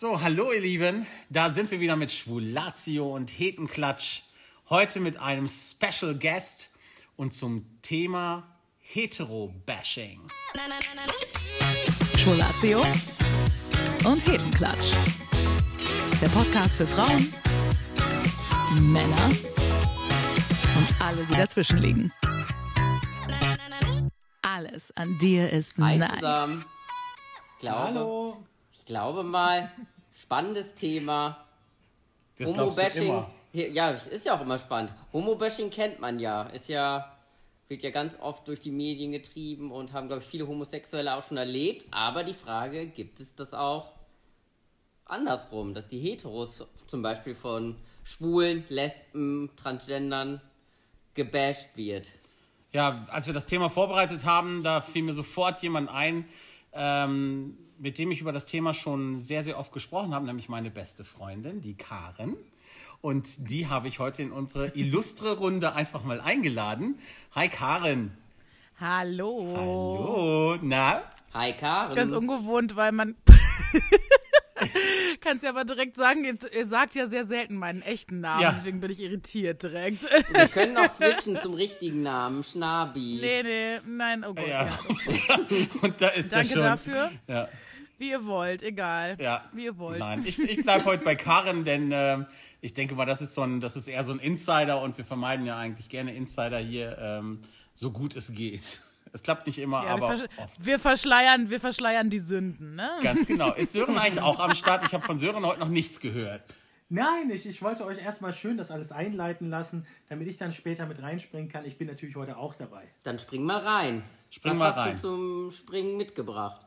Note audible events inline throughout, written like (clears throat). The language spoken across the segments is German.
So, hallo ihr Lieben, da sind wir wieder mit Schwulatio und Hetenklatsch. Heute mit einem Special Guest und zum Thema Hetero-Bashing. Schwulatio und Hetenklatsch. Der Podcast für Frauen, Männer und alle, die dazwischen liegen. Alles an dir ist Hi nice. zusammen. Glaube, Hallo. Ich glaube mal, spannendes Thema. Das Homo-Bashing. Ja, ist ja auch immer spannend. Homo-Bashing kennt man ja. Ist ja, wird ja ganz oft durch die Medien getrieben und haben, glaube ich, viele Homosexuelle auch schon erlebt. Aber die Frage, gibt es das auch andersrum, dass die Heteros zum Beispiel von Schwulen, Lesben, Transgendern gebasht wird? Ja, als wir das Thema vorbereitet haben, da fiel mir sofort jemand ein, ähm, mit dem ich über das Thema schon sehr, sehr oft gesprochen habe, nämlich meine beste Freundin, die Karen. Und die habe ich heute in unsere illustre Runde einfach mal eingeladen. Hi Karen. Hallo. Hallo. Na? Hi Karen. Ganz ungewohnt, weil man. (laughs) Kannst ja aber direkt sagen, ihr, sagt ja sehr selten meinen echten Namen, Ja. deswegen bin ich irritiert direkt. Wir können noch switchen zum richtigen Namen, Schnabi. nee, nee, nein, oh Gott. Ja. Ja. (laughs) Und da ist Danke er schon. dafür. Ja. Wie ihr wollt, egal. Ja. Wie ihr wollt. Nein, ich, ich (laughs) bleibe heute bei Karen, denn ähm, ich denke mal, das ist so ein, das ist eher so ein Insider und wir vermeiden ja eigentlich gerne Insider hier, ähm, so gut es geht. (laughs) Es klappt nicht immer, Ja, wir, aber versch oft. wir, verschleiern, wir verschleiern die Sünden, ne? Ganz genau. (laughs) Ist Sören eigentlich auch am Start? Ich habe von Sören heute noch nichts gehört. Nein, ich, ich wollte euch erstmal schön das alles einleiten lassen, damit ich dann später mit reinspringen kann. Ich bin natürlich heute auch dabei. Dann spring mal rein. Spring Was mal hast rein. du zum Springen mitgebracht?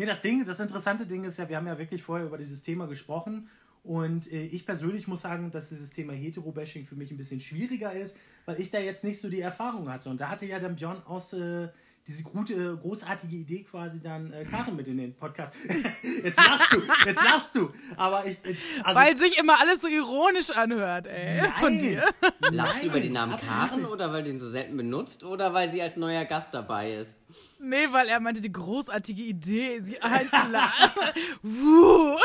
Nee, das Ding, das interessante Ding ist ja, wir haben ja wirklich vorher über dieses Thema gesprochen. Und äh, ich persönlich muss sagen, dass dieses Thema Hetero-Bashing für mich ein bisschen schwieriger ist, weil ich da jetzt nicht so die Erfahrung hatte. Und da hatte ja dann Björn aus äh, diese gute, großartige Idee quasi dann äh, Karen mit in den Podcast. (laughs) jetzt lachst du, jetzt lachst du. Aber ich. äh, Also, Weil sich immer alles so ironisch anhört, ey. Von Nein. dir. Lachst du über den Namen absolut Karen oder weil du ihn so selten benutzt oder weil sie als neuer Gast dabei ist? Nee, weil er meinte, die großartige Idee, sie einzuladen. (laughs)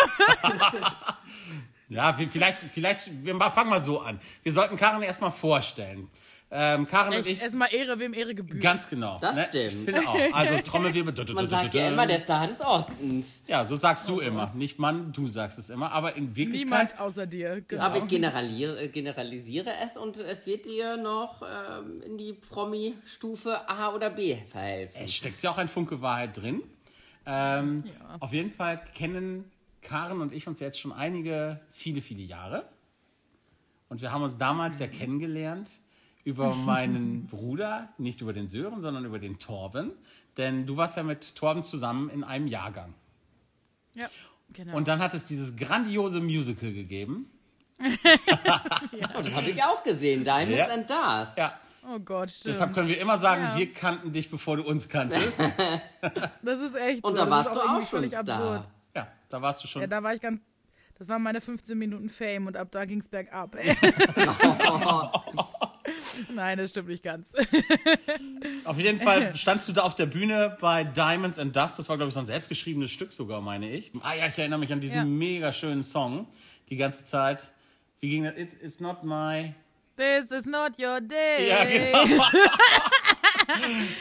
(laughs) Ja, vielleicht, vielleicht, wir fangen mal so an. Wir sollten Karen erstmal vorstellen. Ähm, Karen und Echt, ich, erstmal Ehre, wem Ehre gebührt. ganz genau. Das ne? stimmt. Ich finde auch. (laughs) Also Trommelwirbel. Man sagt ja immer der Star des Ostens. Ja, so sagst du immer. Nicht Mann, du sagst es immer. Aber in Wirklichkeit Niemand außer dir. Genau. Aber ich generaliere, äh, generalisiere es und es wird dir noch ähm, in die Promi-Stufe A oder B verhelfen. Es steckt ja auch ein Funke Wahrheit drin. Ähm, Auf jeden Fall kennen Karen und ich uns jetzt schon einige, viele, viele Jahre. Und wir haben uns damals ja kennengelernt über meinen Bruder, nicht über den Sören, sondern über den Torben. Denn du warst ja mit Torben zusammen in einem Jahrgang. Ja, genau. Und dann hat es dieses grandiose Musical gegeben. (laughs) Oh, das habe ich auch gesehen. Diamonds Ja. and Stars. Ja, oh Gott, stimmt. deshalb können wir immer sagen, Ja. wir kannten dich, bevor du uns kanntest. (laughs) das ist echt Und so. da das warst ist du auch schon völlig Star. absurd. ja, da warst du schon. Ja, da war ich ganz. Das waren meine 15 Minuten Fame und ab da ging's bergab. Ey. (laughs) Nein, das stimmt nicht ganz. Auf jeden Fall (laughs) standst du da auf der Bühne bei Diamonds and Dust. Das war, glaube ich, so ein selbstgeschriebenes Stück sogar, meine ich. Ah ja, ich erinnere mich an diesen Ja. mega schönen Song die ganze Zeit. Wie ging das? It's, it's not my... This is not your day. Ja, genau. (laughs)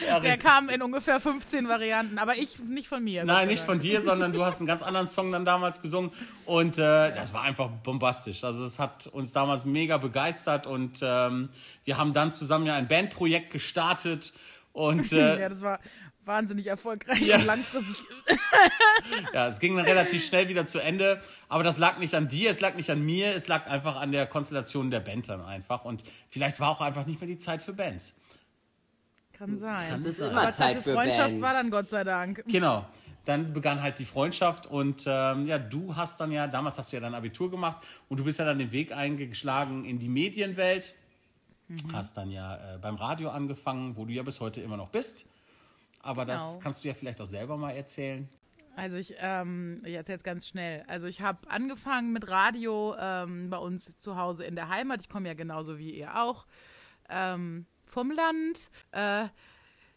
Ja, Der kam in ungefähr 15 Varianten, aber ich nicht von mir. Nein, nicht von dir, sondern du hast einen ganz anderen Song dann damals gesungen. Und äh, das war einfach bombastisch. Also es hat uns damals mega begeistert. Und ähm, wir haben dann zusammen ja ein Bandprojekt gestartet. Und äh, (laughs) Ja, das war wahnsinnig erfolgreich Ja. und langfristig. (laughs) (laughs) Ja, es ging dann relativ schnell wieder zu Ende, aber das lag nicht an dir, es lag nicht an mir, es lag einfach an der Konstellation der Band dann einfach und vielleicht war auch einfach nicht mehr die Zeit für Bands. Kann sein. Es ist aber immer Zeit für Freundschaft Bands. war dann Gott sei Dank. Genau. Dann begann halt die Freundschaft und ähm, ja, du hast dann ja, damals hast du ja dein Abitur gemacht und du bist ja dann den Weg eingeschlagen in die Medienwelt. Hast dann ja äh, beim Radio angefangen, wo du ja bis heute immer noch bist. Aber das Genau. kannst du ja vielleicht auch selber mal erzählen. Also ich, ähm, ich erzähle jetzt ganz schnell. Also ich habe angefangen mit Radio ähm, bei uns zu Hause in der Heimat. Ich komme ja genauso wie ihr auch ähm, vom Land. Äh,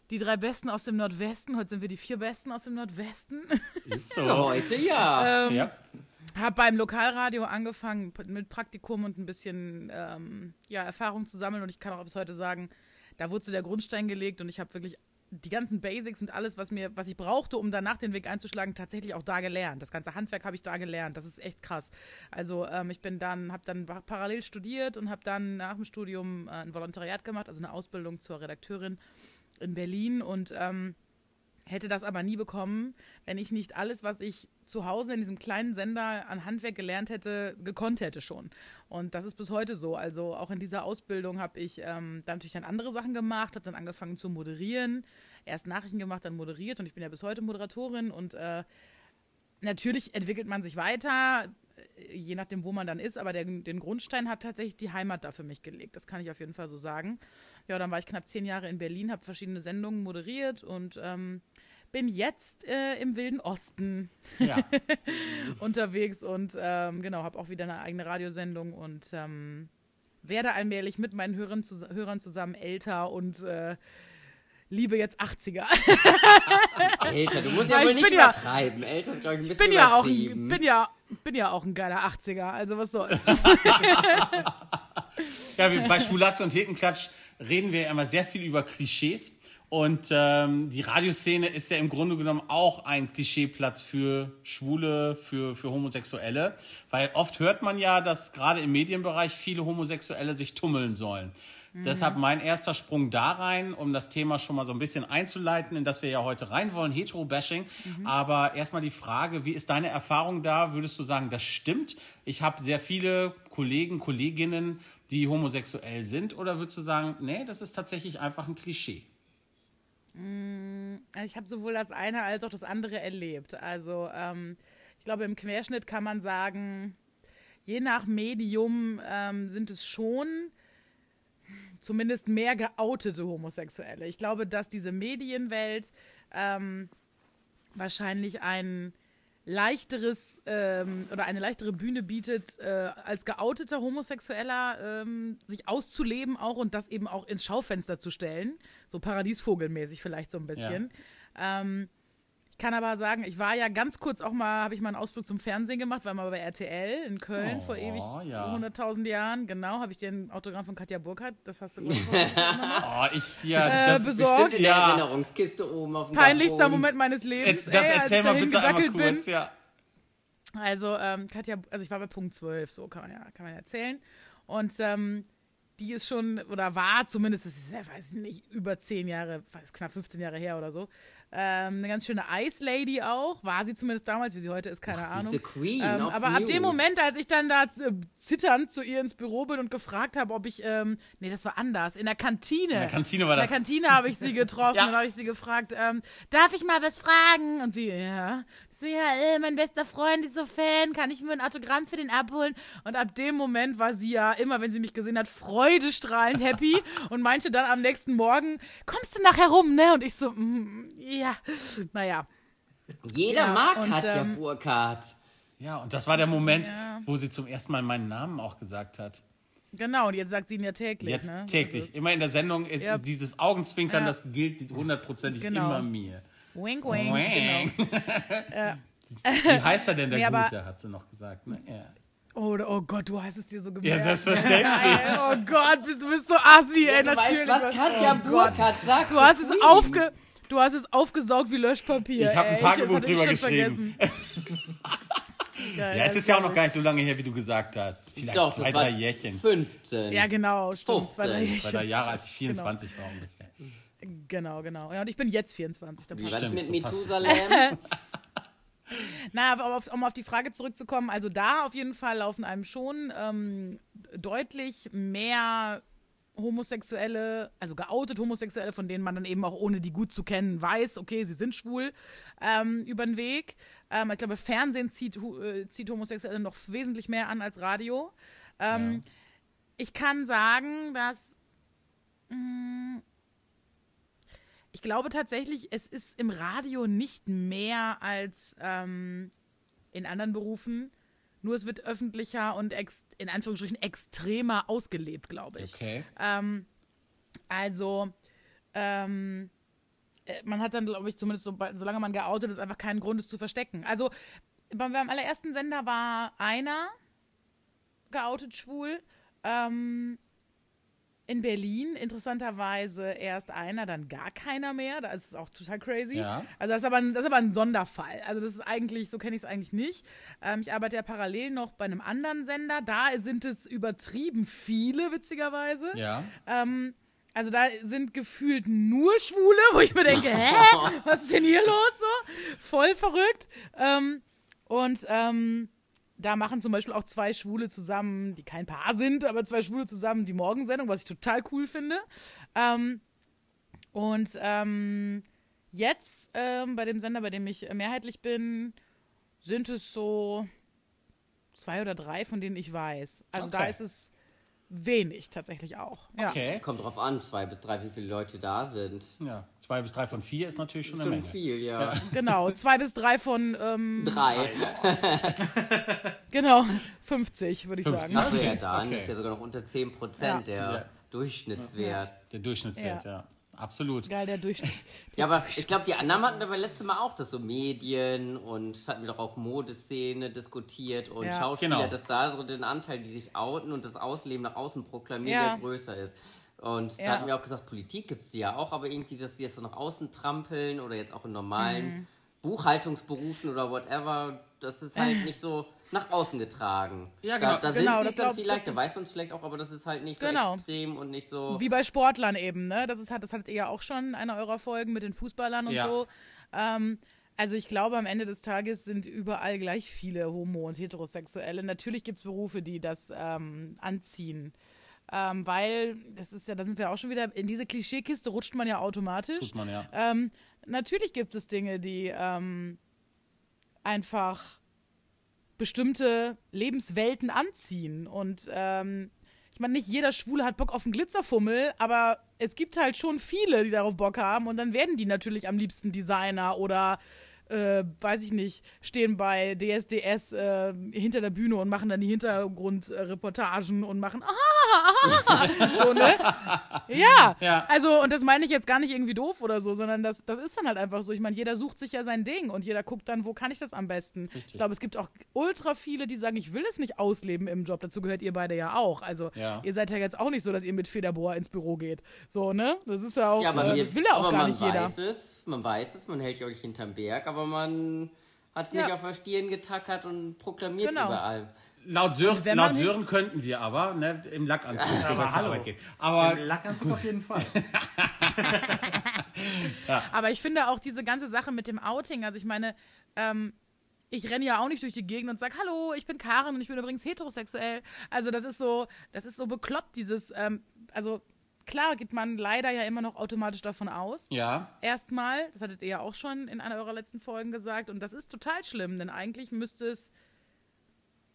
die drei Besten aus dem Nordwesten. Heute sind wir die vier Besten aus dem Nordwesten. Ist (laughs) so. heute ja. Ähm, ja. Habe beim Lokalradio angefangen mit Praktikum und ein bisschen ähm, ja, Erfahrung zu sammeln und ich kann auch bis heute sagen, da wurde so der Grundstein gelegt und ich habe wirklich die ganzen Basics und alles, was mir, was ich brauchte, um danach den Weg einzuschlagen, tatsächlich auch da gelernt. Das ganze Handwerk habe ich da gelernt. Das ist echt krass. Also ähm, ich bin dann, habe dann parallel studiert und habe dann nach dem Studium äh, ein Volontariat gemacht, also eine Ausbildung zur Redakteurin in Berlin und ähm, hätte das aber nie bekommen, wenn ich nicht alles, was ich zu Hause in diesem kleinen Sender an Handwerk gelernt hätte, gekonnt hätte schon. Und das ist bis heute so. Also auch in dieser Ausbildung habe ich ähm, dann natürlich dann andere Sachen gemacht, habe dann angefangen zu moderieren, erst Nachrichten gemacht, dann moderiert und ich bin ja bis heute Moderatorin und äh, natürlich entwickelt man sich weiter, äh, je nachdem, wo man dann ist, aber der, den Grundstein hat tatsächlich die Heimat da für mich gelegt. Das kann ich auf jeden Fall so sagen. Ja, dann war ich knapp zehn Jahre in Berlin, habe verschiedene Sendungen moderiert und ähm, bin jetzt äh, im Wilden Osten ja. (laughs) unterwegs und ähm, genau, habe auch wieder eine eigene Radiosendung und ähm, werde allmählich mit meinen Hörern, zu, Hörern zusammen älter und äh, liebe jetzt 80er. (laughs) Älter, du musst ja wohl nicht übertreiben. Ja, Älter ist, glaube ich, ein bisschen bin ja auch ein, bin ja, bin ja auch ein geiler 80er, also was soll's. (laughs) ja, bei Schwulatze und Hetenklatsch reden wir immer sehr viel über Klischees. Und ähm, die Radioszene ist ja im Grunde genommen auch ein Klischeeplatz für Schwule, für, für Homosexuelle. Weil oft hört man ja, dass gerade im Medienbereich viele Homosexuelle sich tummeln sollen. Mhm. Deshalb mein erster Sprung da rein, um das Thema schon mal so ein bisschen einzuleiten, in das wir ja heute rein wollen, Hetero-Bashing. Mhm. Aber erstmal die Frage, wie ist deine Erfahrung da? Würdest du sagen, das stimmt? Ich habe sehr viele Kollegen, Kolleginnen, die homosexuell sind. Oder würdest du sagen, nee, das ist tatsächlich einfach ein Klischee? Mm, ich habe sowohl das eine als auch das andere erlebt. Also ähm, ich glaube, im Querschnitt kann man sagen, je nach Medium ähm, sind es schon zumindest mehr geoutete Homosexuelle. Ich glaube, dass diese Medienwelt ähm, wahrscheinlich ein leichteres ähm, oder eine leichtere Bühne bietet, äh, als geouteter Homosexueller ähm, sich auszuleben auch und das eben auch ins Schaufenster zu stellen. So Paradiesvogelmäßig vielleicht so ein bisschen. Ja. Ähm, kann aber sagen, ich war ja ganz kurz auch mal, habe ich mal einen Ausflug zum Fernsehen gemacht, war mal bei RTL in Köln oh, vor ewig ja. 100.000 Jahren. Genau, habe ich dir ein Autogramm von Katja Burkhardt, das hast du (laughs) oh, ich ja, äh, das besorgt. in der ja. Erinnerungskiste oben auf dem Peinlichster Dachboden. Moment meines Lebens. Jetzt, das ey, erzähl mal bitte einmal kurz, bin. ja. Also ähm, Katja, also ich war bei Punkt 12, so kann man ja, kann man erzählen. Und ähm, die ist schon, oder war zumindest, das ist ja, weiß ich nicht, über zehn Jahre, knapp 15 Jahre her oder so, ähm, eine ganz schöne Ice Lady auch. War sie zumindest damals, wie sie heute ist, keine Ach, Ahnung. The Queen ähm, aber News. ab dem Moment, als ich dann da äh, zitternd zu ihr ins Büro bin und gefragt habe, ob ich, ähm, nee, das war anders, in der Kantine. In der Kantine war das. In der Kantine habe ich sie getroffen (laughs) ja. und habe ich sie gefragt, ähm, darf ich mal was fragen? Und sie, ja so, ja, äh, mein bester Freund ist so Fan, kann ich mir ein Autogramm für den abholen? Und ab dem Moment war sie ja immer, wenn sie mich gesehen hat, freudestrahlend happy (laughs) und meinte dann am nächsten Morgen, kommst du nachher rum, ne? Und ich so, mm, ja, naja. Jeder ja, mag und, Katja ähm, Burkhardt. Ja, und das war der Moment, ja. wo sie zum ersten Mal meinen Namen auch gesagt hat. Genau, und jetzt sagt sie ihn ja täglich. Jetzt ne? täglich. Also, Immer in der Sendung ist ja. dieses Augenzwinkern, das gilt hundertprozentig genau. immer mir. Wink, wink. wink. Genau. Wie heißt er denn, der nee, Gute, hat sie noch gesagt. Ne? Ja. Oh, oh, Gott, du hast es dir so gemerkt. Ja, selbstverständlich. oh Gott, bist, du bist so assi, ja, ey, du natürlich. Weißt, was Katja oh Burkhardt sagt. Du hast, es aufge, du hast es aufgesaugt wie Löschpapier. Ich habe ein Tagebuch drüber geschrieben. Geil, (laughs) ja, es ist ja auch noch gar nicht so lange her, wie du gesagt hast. Vielleicht Doch, zwei, drei Jährchen. 15. Ja, genau, stimmt. 15. Zwei, drei, zwei, drei Jahre, als ich 24 genau. war ungefähr. Genau, genau. Ja, und ich bin jetzt 24. Da Wie war das mit so Methusalem? (laughs) Na, aber auf, um auf die Frage zurückzukommen, also da auf jeden Fall laufen einem schon ähm, deutlich mehr Homosexuelle, also geoutet Homosexuelle, von denen man dann eben auch ohne die gut zu kennen weiß, okay, sie sind schwul, ähm, über den Weg. Ähm, ich glaube, Fernsehen zieht, äh, zieht Homosexuelle noch wesentlich mehr an als Radio. Ähm, ja. Ich kann sagen, dass mh, mm, ich glaube tatsächlich, es ist im Radio nicht mehr als ähm, in anderen Berufen. Nur es wird öffentlicher und in Anführungsstrichen extremer ausgelebt, glaube ich. Okay. Ähm, also, ähm, äh, man hat dann, glaube ich, zumindest so, solange man geoutet ist, einfach keinen Grund, es zu verstecken. Also, beim, beim allerersten Sender war einer geoutet schwul. Ähm, in Berlin interessanterweise erst einer, dann gar keiner mehr. Das ist auch total crazy. Ja. Also das ist, aber ein, das ist aber ein Sonderfall. Also das ist eigentlich, so kenne ich es eigentlich nicht. Ähm, ich arbeite ja parallel noch bei einem anderen Sender. Da sind es übertrieben viele, witzigerweise. Ja. Ähm, also da sind gefühlt nur Schwule, wo ich mir denke, hä, (laughs) was ist denn hier los so? Voll verrückt. Ähm, und ähm, da machen zum Beispiel auch zwei Schwule zusammen, die kein Paar sind, aber zwei Schwule zusammen die Morgensendung, was ich total cool finde. Ähm, und ähm, jetzt ähm, bei dem Sender, bei dem ich mehrheitlich bin, sind es so zwei oder drei, von denen ich weiß. Also da Okay. ist es wenig tatsächlich auch. Ja. Okay. Kommt drauf an, zwei bis drei, wie viele Leute da sind. Ja. Zwei bis drei von vier ist natürlich schon eine Schon Menge. viel, ja. Genau, zwei bis drei von, ähm, Drei. (laughs) genau, 50, würde ich 50. sagen. Achso, ja, dann okay. ist ja sogar noch unter 10% Ja. der Ja. Durchschnittswert. Der Durchschnittswert, ja. Absolut. Geil, der Durchschnitt. (laughs) Ja, aber ich glaube, die anderen hatten aber letztes Mal auch das so Medien und hatten wir doch auch Modeszene diskutiert und Ja. Schauspieler, Genau. dass da so den Anteil, die sich outen und das Ausleben nach außen proklamieren, Ja. der größer ist. Und da Ja. hatten wir auch gesagt, Politik gibt es ja auch, aber irgendwie, dass die das so nach außen trampeln oder jetzt auch in normalen Mhm. Buchhaltungsberufen oder whatever, das ist halt (laughs) nicht so nach außen getragen. Ja, genau. Da, da Genau, sind sie das dann glaub- vielleicht, da weiß man es vielleicht auch, aber das ist halt nicht so Genau. extrem und nicht so... Wie bei Sportlern eben, ne? Das, ist, hat- das hattet ihr ja auch schon in einer eurer Folgen mit den Fußballern und Ja. so. Ähm, also ich glaube, am Ende des Tages sind überall gleich viele Homo- und Heterosexuelle. Natürlich gibt es Berufe, die das ähm, anziehen. Ähm, weil, das ist ja, da sind wir auch schon wieder, in diese Klischeekiste rutscht man ja automatisch. Tut man ja. Ähm, natürlich gibt es Dinge, die ähm, einfach bestimmte Lebenswelten anziehen. Und ähm, ich meine, nicht jeder Schwule hat Bock auf einen Glitzerfummel, aber es gibt halt schon viele, die darauf Bock haben. Und dann werden die natürlich am liebsten Designer oder äh, weiß ich nicht, stehen bei DSDS äh, hinter der Bühne und machen dann die Hintergrundreportagen und machen ah, ah, (laughs) so, ne? Ja, Ja. also, und das meine ich jetzt gar nicht irgendwie doof oder so, sondern das, das ist dann halt einfach so. Ich meine, jeder sucht sich ja sein Ding und jeder guckt dann, wo kann ich das am besten. Ich glaube, es gibt auch ultra viele, die sagen, ich will es nicht ausleben im Job. Dazu gehört ihr beide ja auch. Also, Ja. ihr seid ja jetzt auch nicht so, dass ihr mit Federbohr ins Büro geht. So, ne? Das ist ja auch, Ja, aber äh, mir- das will ja auch aber gar man nicht jeder. weiß es, man weiß es, man hält ja auch nicht hinterm Berg, aber man hat es Ja. nicht auf der Stirn getackert und proklamiert Genau. überall. Laut Sören, laut Sören könnten wir aber ne, im Lackanzug sogar zur hallo. Arbeit gehen. Aber Im Lackanzug auf jeden Fall. (laughs) Aber ich finde auch diese ganze Sache mit dem Outing, also ich meine, ähm, ich renne ja auch nicht durch die Gegend und sage, hallo, ich bin Karen und ich bin übrigens heterosexuell. Also das ist so, das ist so bekloppt, dieses, ähm, also klar geht man leider ja immer noch automatisch davon aus. ja, Erstmal, das hattet ihr ja auch schon in einer eurer letzten Folgen gesagt, und das ist total schlimm, denn eigentlich müsste es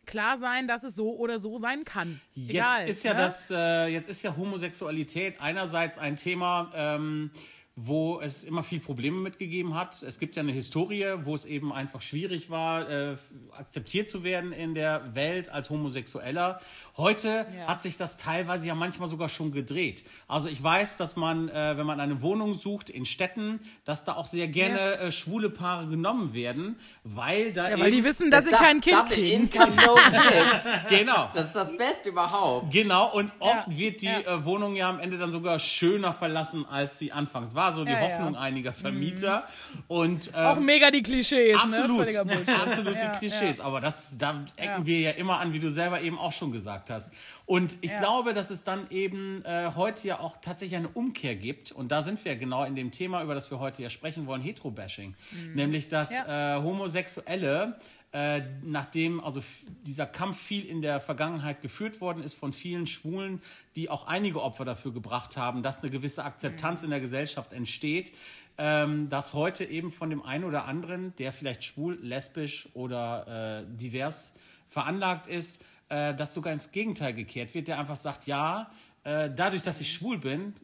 klar sein, dass es so oder so sein kann. Jetzt Egal, ist ja ne? das, äh, jetzt ist ja Homosexualität einerseits ein Thema, ähm, wo es immer viel Probleme mitgegeben hat. Es gibt ja eine Historie, wo es eben einfach schwierig war, äh, akzeptiert zu werden in der Welt als Homosexueller. Heute Ja. hat sich das teilweise ja manchmal sogar schon gedreht. Also ich weiß, dass man, äh, wenn man eine Wohnung sucht in Städten, dass da auch sehr gerne äh, schwule Paare genommen werden, weil da Ja, eben weil die wissen, dass sie Da- kein Kind kriegen. No (laughs) kids. genau. Das ist das Beste überhaupt. Genau, und oft Ja, wird die ja. äh, Wohnung ja am Ende dann sogar schöner verlassen, als sie anfangs war. So die Ja, ja. Hoffnung einiger Vermieter. Und äh, Auch mega die Klischees, ne? absolut, Bullshit. (laughs) absolute Ja, Klischees. Aber das, da ecken Ja. wir ja immer an, wie du selber eben auch schon gesagt hast. Und ich Ja. glaube, dass es dann eben äh, heute ja auch tatsächlich eine Umkehr gibt. Und da sind wir ja genau in dem Thema, über das wir heute ja sprechen wollen, Hetero-Bashing. Nämlich, dass Mhm. Ja. äh, Homosexuelle äh, nachdem also dieser Kampf viel in der Vergangenheit geführt worden ist von vielen Schwulen, die auch einige Opfer dafür gebracht haben, dass eine gewisse Akzeptanz in der Gesellschaft entsteht, ähm, dass heute eben von dem einen oder anderen, der vielleicht schwul, lesbisch oder äh, divers veranlagt ist, äh, das sogar ins Gegenteil gekehrt wird, der einfach sagt, ja, äh, dadurch, dass ich schwul bin,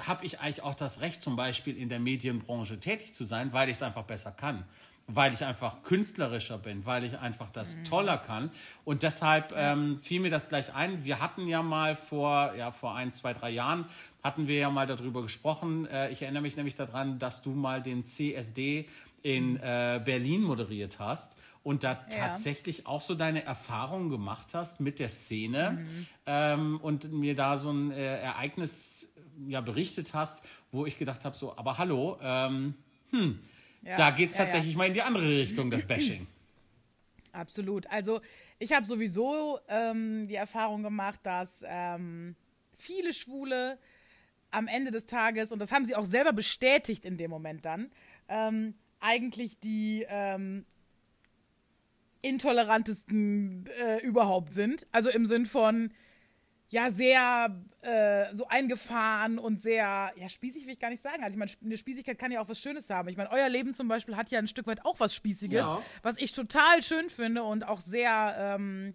habe ich eigentlich auch das Recht, zum Beispiel in der Medienbranche tätig zu sein, weil ich es einfach besser kann. Weil ich einfach künstlerischer bin, weil ich einfach das toller kann. Und deshalb ähm, fiel mir das gleich ein. Wir hatten ja mal vor, ja, vor ein, zwei, drei Jahren, hatten wir ja mal darüber gesprochen. Äh, ich erinnere mich nämlich daran, dass du mal den CSD in äh, Berlin moderiert hast. und da tatsächlich auch so deine Erfahrungen gemacht hast mit der Szene ähm, und mir da so ein äh, Ereignis ja berichtet hast, wo ich gedacht habe, so, aber hallo, ähm, hm, Ja, da geht es tatsächlich ja. mal in die andere Richtung, das Bashing. (clears throat) Absolut. Also ich habe sowieso ähm, die Erfahrung gemacht, dass ähm, viele Schwule am Ende des Tages, und das haben sie auch selber bestätigt in dem Moment dann, ähm, eigentlich die ähm, intolerantesten äh, überhaupt sind. Also im Sinn von, ja, sehr äh, so eingefahren und sehr, ja, spießig will ich gar nicht sagen. Also ich meine, eine Spießigkeit kann ja auch was Schönes haben. Ich meine, euer Leben zum Beispiel hat ja ein Stück weit auch was Spießiges, Ja. was ich total schön finde und auch sehr, ähm,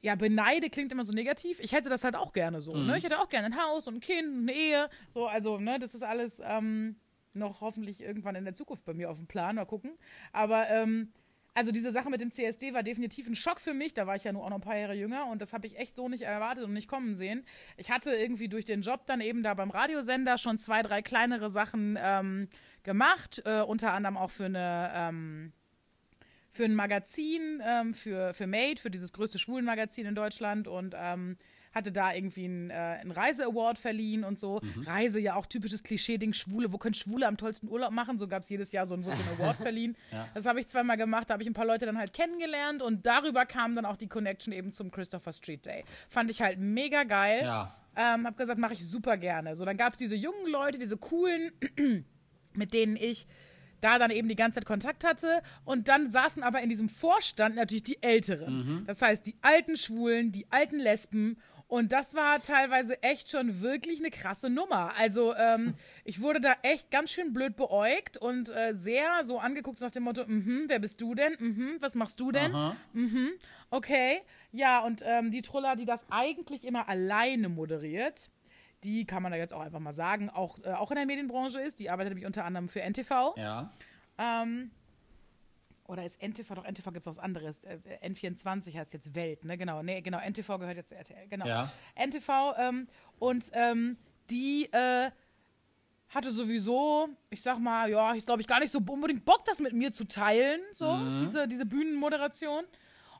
ja, beneide klingt immer so negativ. Ich hätte das halt auch gerne so, ne? Ich hätte auch gerne ein Haus und ein Kind und eine Ehe. So, also, ne, das ist alles ähm, noch hoffentlich irgendwann in der Zukunft bei mir auf dem Plan. Mal gucken. Aber, ähm, also diese Sache mit dem CSD war definitiv ein Schock für mich. Da war ich ja nur auch noch ein paar Jahre jünger und das habe ich echt so nicht erwartet und nicht kommen sehen. Ich hatte irgendwie durch den Job dann eben da beim Radiosender schon zwei, drei kleinere Sachen ähm, gemacht, äh, unter anderem auch für eine ähm, für ein Magazin, ähm, für, für Made, für dieses größte Schwulenmagazin in Deutschland und ähm, hatte da irgendwie einen, äh, einen Reise-Award verliehen und so. Reise ja auch typisches Klischee-Ding, Schwule, wo können Schwule am tollsten Urlaub machen? So gab es jedes Jahr so einen, so einen Award (laughs) verliehen. Das habe ich zweimal gemacht, da habe ich ein paar Leute dann halt kennengelernt und darüber kam dann auch die Connection eben zum Christopher Street Day. Fand ich halt mega geil. Ja. Ähm, hab gesagt, mache ich super gerne. So, dann gab es diese jungen Leute, diese coolen, (clears throat) mit denen ich da dann eben die ganze Zeit Kontakt hatte. Und dann saßen aber in diesem Vorstand natürlich die Älteren. Das heißt, die alten Schwulen, die alten Lesben. Und das war teilweise echt schon wirklich eine krasse Nummer. Also ähm, ich wurde da echt ganz schön blöd beäugt und äh, sehr so angeguckt nach dem Motto, mhm, wer bist du denn? Mhm, was machst du denn? Mhm, okay. Ja, und ähm, die Truller, die das eigentlich immer alleine moderiert, die kann man da jetzt auch einfach mal sagen, auch, äh, auch in der Medienbranche ist. Die arbeitet nämlich unter anderem für NTV. Ja. Ähm, oder ist NTV, doch NTV gibt es was anderes. Äh, N24 heißt jetzt Welt, ne? Genau, nee, genau, NTV gehört jetzt zu RTL, genau. Ja. NTV ähm, und ähm, die äh, hatte sowieso, ich sag mal, ja, ich glaube ich gar nicht so unbedingt Bock, das mit mir zu teilen, so, diese, diese Bühnenmoderation.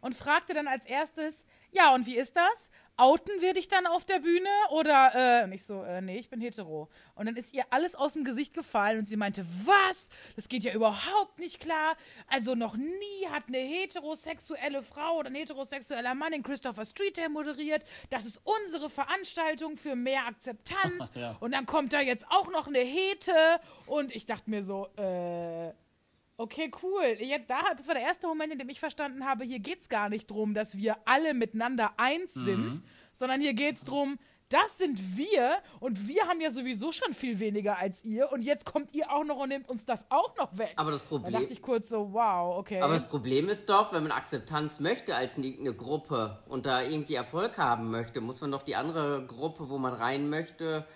Und fragte dann als erstes, ja, und wie ist das? Outen wir dich dann auf der Bühne? Oder, äh, und ich so, äh, nee, ich bin hetero. Und dann ist ihr alles aus dem Gesicht gefallen und sie meinte, was? Das geht ja überhaupt nicht klar. Also noch nie hat eine heterosexuelle Frau oder ein heterosexueller Mann den Christopher Street Day moderiert. Das ist unsere Veranstaltung für mehr Akzeptanz. (laughs) Ja. Und dann kommt da jetzt auch noch eine Hete. Und ich dachte mir so, äh, Okay, cool. Ja, da, das war der erste Moment, in dem ich verstanden habe, hier geht es gar nicht drum, dass wir alle miteinander eins sind, sondern hier geht es drum, das sind wir und wir haben ja sowieso schon viel weniger als ihr und jetzt kommt ihr auch noch und nehmt uns das auch noch weg. Aber das da Problem, dachte ich kurz so, wow, okay. aber das Problem ist doch, wenn man Akzeptanz möchte als eine Gruppe und da irgendwie Erfolg haben möchte, muss man doch die andere Gruppe, wo man rein möchte,